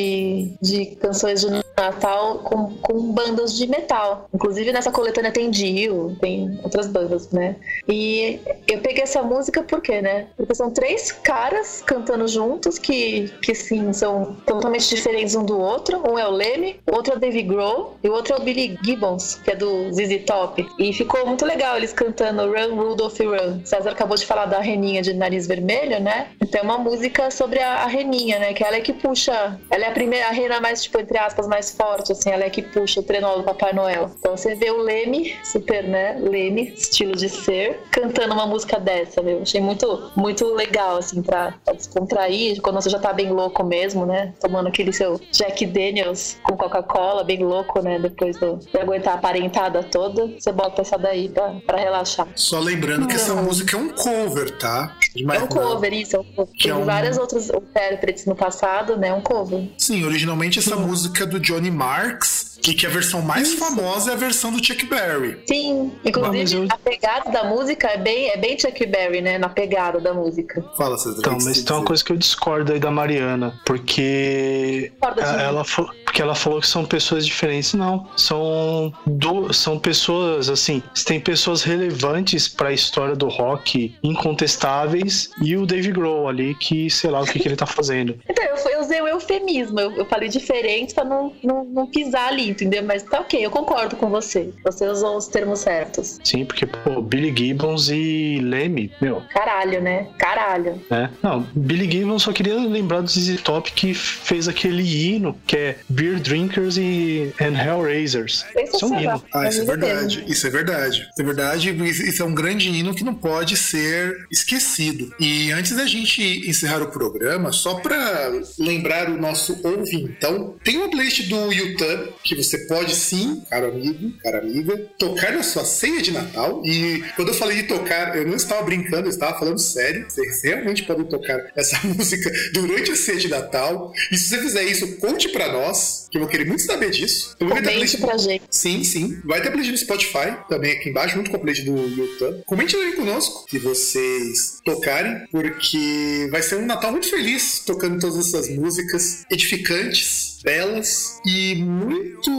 de canções de Natal com, com bandas de metal. Inclusive nessa coletânea tem Dio, tem outras bandas, né? E eu peguei essa música por quê, né? Porque são três caras cantando juntos que, que sim, são totalmente diferentes um do outro. Um é o Leme, o outro é o Dave Grohl e o outro é o Billy Gibbons, que é do ZZ Top. E ficou muito legal eles cantando Run, Rudolph, Run. César acabou de falar da reninha de nariz vermelho, né? Então é uma música sobre a, a reninha, né? Que ela é que puxa. Ela é a primeira, a rena mais, tipo, entre aspas, mais forte, assim. Ela é que puxa o trenó do Papai Noel. Então você vê o Leme, super, né? Leme, estilo de ser, cantando uma música dessa, meu. Achei muito, muito legal, assim, pra, pra descontrair. Quando você já tá bem louco mesmo, né? Tomando aquele seu Jack Daniels com Coca-Cola, bem louco, né? Depois do, de aguentar a parentada toda, você bota essa daí pra, pra relaxar. Só lembrando que essa música é um cover, tá? É um cover, isso. É um cover. Que é Tem um- várias outras intérpretes no passado, né? É um cover. Sim, originalmente essa música é do Johnny Marks, que, que a versão mais famosa é a versão do Chuck Berry. Sim, inclusive a pegada da música é bem, é bem Chuck Berry, né? Na pegada da música. Fala, César. Então, mas tem uma coisa que eu discordo aí da Mariana, porque ela, ela fa- porque ela falou que são pessoas diferentes. Não, são do, são pessoas assim, tem pessoas relevantes para a história do rock, incontestáveis, e o Dave Grohl ali que sei lá o que, que ele tá fazendo. Então, eu, eu usei o eufemismo. Eu, eu falei diferente pra não, não, não pisar ali, entendeu? Mas tá ok, eu concordo com você. Você usou os termos certos. Sim, porque pô, Billy Gibbons e Lemmy, meu, Caralho, né? Caralho. né? Não, Billy Gibbons só queria lembrar do ZZ Top que fez aquele hino que é Beer Drinkers e and Hellraisers. Isso é um hino. Ah, isso é verdade. Isso é verdade. Isso é verdade. Isso isso é um grande hino que não pode ser esquecido. E antes da gente encerrar o programa, só pra lembrar o nosso ouvintão, tem uma playlist do YouTube que você pode sim, caro amigo, cara amiga, tocar na sua ceia de Natal. E quando eu falei de tocar, eu não estava brincando, eu estava falando sério. Vocês realmente podem tocar essa música durante a ceia de Natal. E se você fizer isso, conte pra nós, que eu vou querer muito saber disso. Eu Comente playlist- pra gente. Sim, sim. Vai ter a playlist no Spotify também aqui embaixo, junto com a playlist do YouTube. Comente aí conosco se vocês tocarem, porque vai ser um Natal muito feliz tocando todas essas músicas edificantes, belas e muito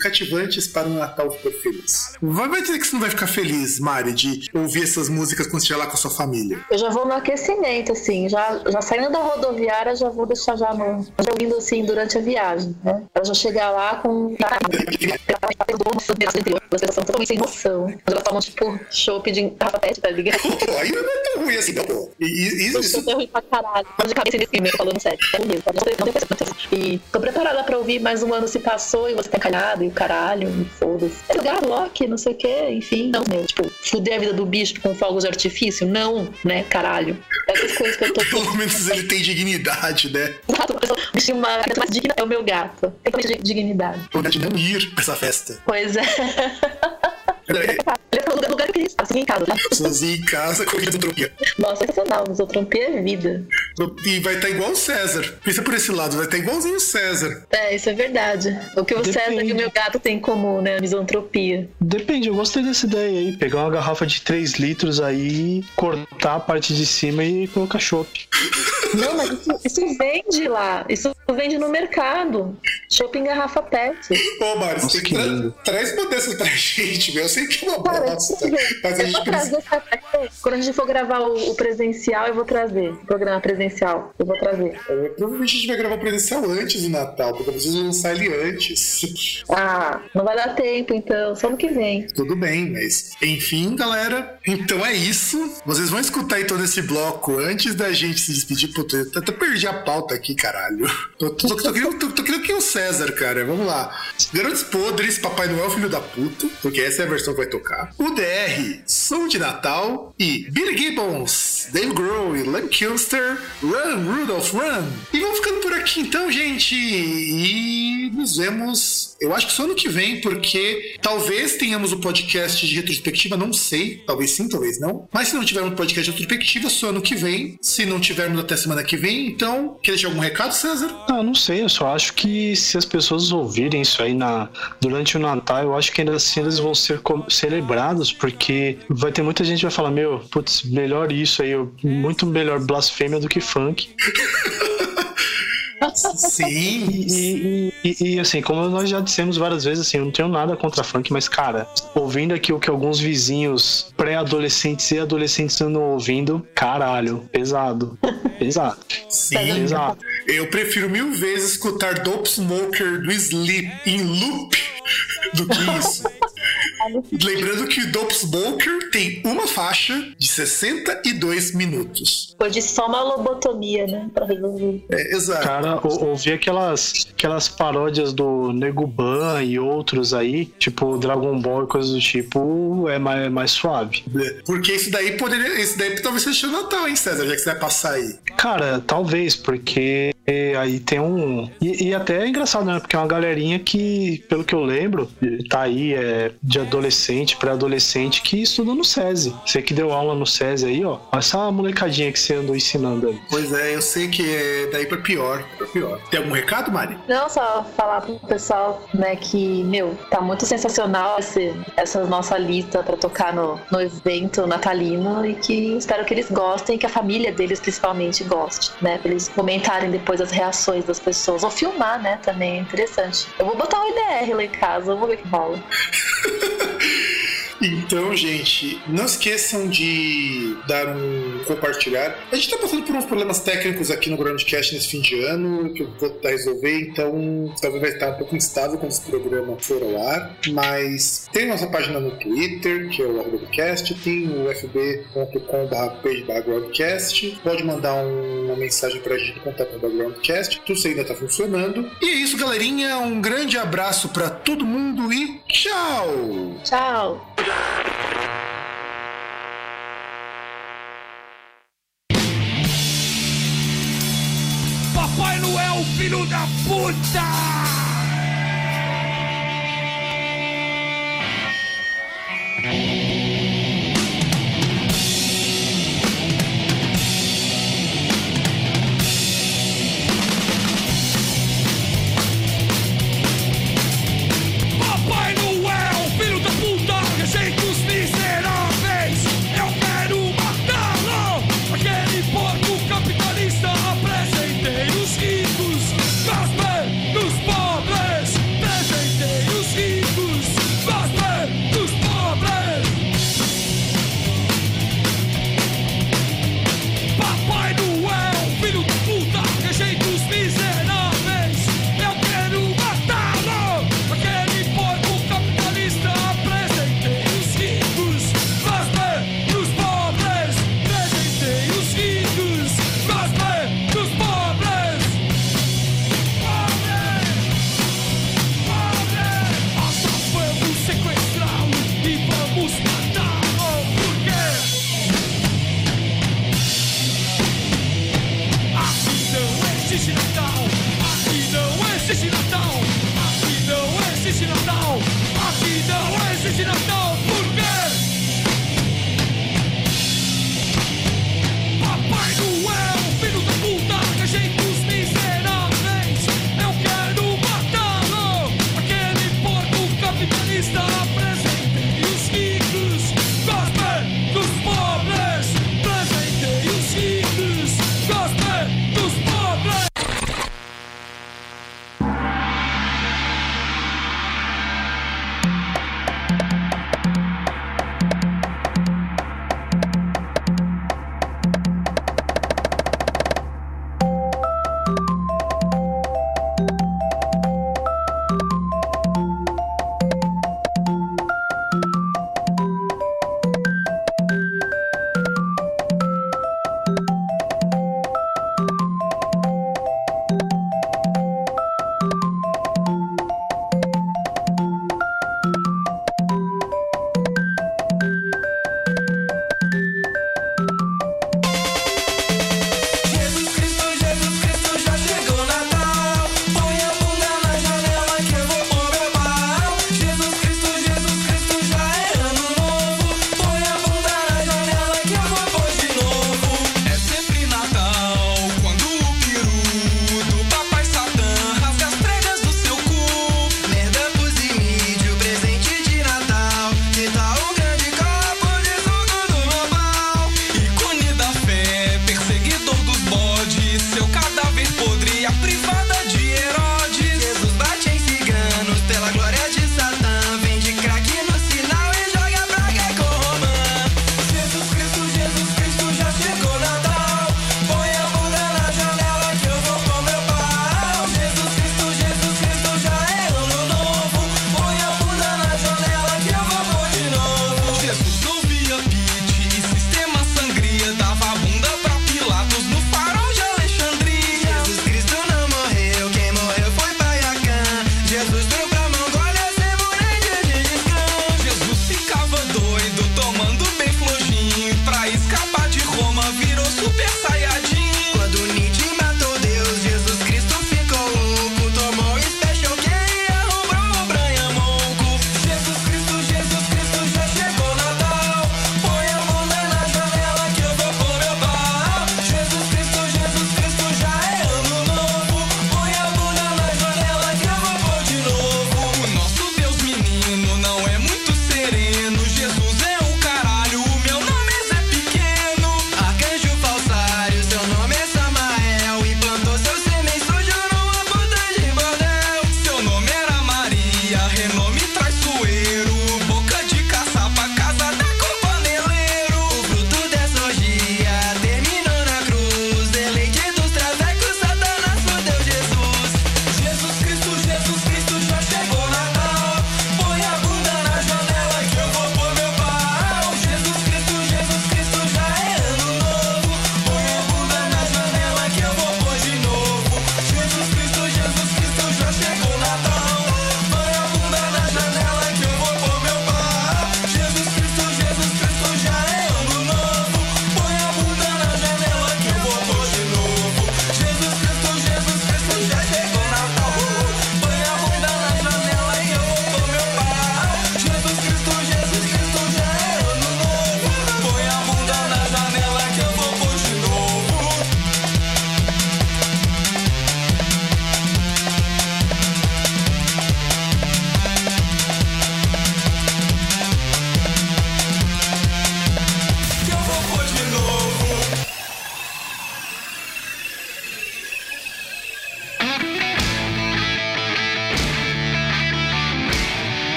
cativantes para um Natal super feliz. Vai, vai dizer que você não vai ficar feliz, Mari, de ouvir essas músicas quando estiver lá com a sua família. Eu já vou no aquecimento, assim, já, já saindo da rodoviária, já vou deixar já no. Já ouvindo assim durante a viagem, né? Pra já chegar lá com. Vocês são totalmente sem noção. Mas elas tomam, tipo, chopp de pet, tá ligado? Aí não é tão ruim assim, não, pô. E, e- isso, Isso é ruim pra caralho. Tô de cabeça nesse filme, eu falando sério. É ruim mesmo, não tem, não tem coisa. E tô preparada pra ouvir, mais um ano se passou e você tá calhado, e o caralho, foda-se. É lugar, Loki, não sei o que, enfim. Não, meu, tipo, fuder a vida do bicho com fogos de artifício? Não, né, caralho. Essas coisas que eu tô Pelo menos ele tem dignidade, né? Exato, mas o bichinho mais digna é o meu gato. Tem que ter dignidade. Pode não ir pra essa festa. Pois é. Ele o lugar, lugar que queria estar, assim, em casa, né? Sozinho em casa, com isotropia. Nossa, sensacional. Misotropia é vida. E vai estar igual o César. Pensa por esse lado, vai estar igualzinho o César. É, isso é verdade. O que o César e o meu gato têm em comum, né? A misantropia. Depende, eu gostei dessa ideia aí. Pegar uma garrafa de 3 litros aí, cortar a parte de cima e colocar chopp. Não, mas isso, isso vende lá. Isso vende no mercado. Shopping garrafa pet. Ô, Mário, você tem que tra traz uma dessas pra gente, meu. Eu sei que é uma bosta. Mas a Eu gente vou precisa. Quando a gente for gravar o, o presencial, eu vou trazer. O programa presencial. Eu vou trazer. É, Provavelmente a gente vai gravar o presencial antes do Natal, porque eu preciso lançar ele antes. Ah, não vai dar tempo, então. Só no que vem. Tudo bem, mas enfim, galera. Então é isso. Vocês vão escutar aí todo esse bloco antes da gente se despedir, Puta, eu até perdi a pauta aqui, caralho. Tô, tô, tô, tô, querendo, tô, tô querendo que o César, cara. Vamos lá. Garotos Podres, Papai Noel, Filho da Puta, porque essa é a versão que vai tocar. O DR, Som de Natal e Billy Gibbons, Dave Grohl e Len Kilster, Run, Rudolph, Run. E vamos ficando por aqui então, gente. E nos vemos, eu acho que só ano que vem, porque talvez tenhamos o podcast de retrospectiva, não sei. Talvez sim, talvez não. Mas se não tivermos podcast de retrospectiva, só ano que vem. Se não tivermos até semana que vem, então, quer deixar algum recado, César? Ah, não sei, eu só acho que se as pessoas ouvirem isso aí na, durante o Natal, eu acho que ainda assim eles vão ser celebrados, porque vai ter muita gente que vai falar, meu, putz, melhor isso aí, muito melhor blasfêmia do que funk. Sim. E, e- e- assim, como nós já dissemos várias vezes, assim, eu não tenho nada contra funk, mas, cara, ouvindo aqui o que alguns vizinhos pré-adolescentes e adolescentes andam ouvindo, caralho, pesado. Pesado. Sim. Pesado. Eu prefiro mil vezes escutar Dope Smoker do Sleep em loop do que isso. Lembrando que o Dope Smoker tem uma faixa de 62 minutos. Depois de só uma lobotomia, né? Pra resolver. É, exato. Cara, ou- ouvir aquelas, aquelas paródias do Nego Ban e outros aí, tipo Dragon Ball e coisas do tipo, é mais, é mais suave. Porque isso daí poderia. Isso daí talvez seja o Natal, hein, César? Já que você vai passar aí. Cara, talvez, porque aí tem um. E, e até é engraçado, né? Porque é uma galerinha que, pelo que eu lembro, tá aí é, de adolescente, pré-adolescente, que estuda no SESI. Você que deu aula no SESI aí, ó. Olha essa molecadinha que você andou ensinando aí. Pois é, eu sei que é daí pra pior. Pra pior. Tem algum recado, Mari? Não, só falar pro pessoal, né, que, meu, tá muito sensacional esse, essa nossa lista pra tocar no, no evento natalino e que espero que eles gostem e que a família deles principalmente goste, né? Pra eles comentarem depois as reações das pessoas. Ou filmar, né? Também é interessante. Eu vou botar um IDR lá em casa, vou ver o que rola. Então, gente, não esqueçam de dar um compartilhar. A gente tá passando por uns problemas técnicos aqui no Groundcast nesse fim de ano, que eu vou tentar resolver, então talvez vai estar um pouco instável quando esse programa for ao ar. Mas tem nossa página no Twitter, que é o Groundcast, tem o fb.com.br pode mandar um- uma mensagem pra gente no contato do Groundcast, tudo isso ainda tá funcionando. E é isso, galerinha, um grande abraço pra todo mundo e tchau! Tchau! Papai Noel, filho da puta! Papai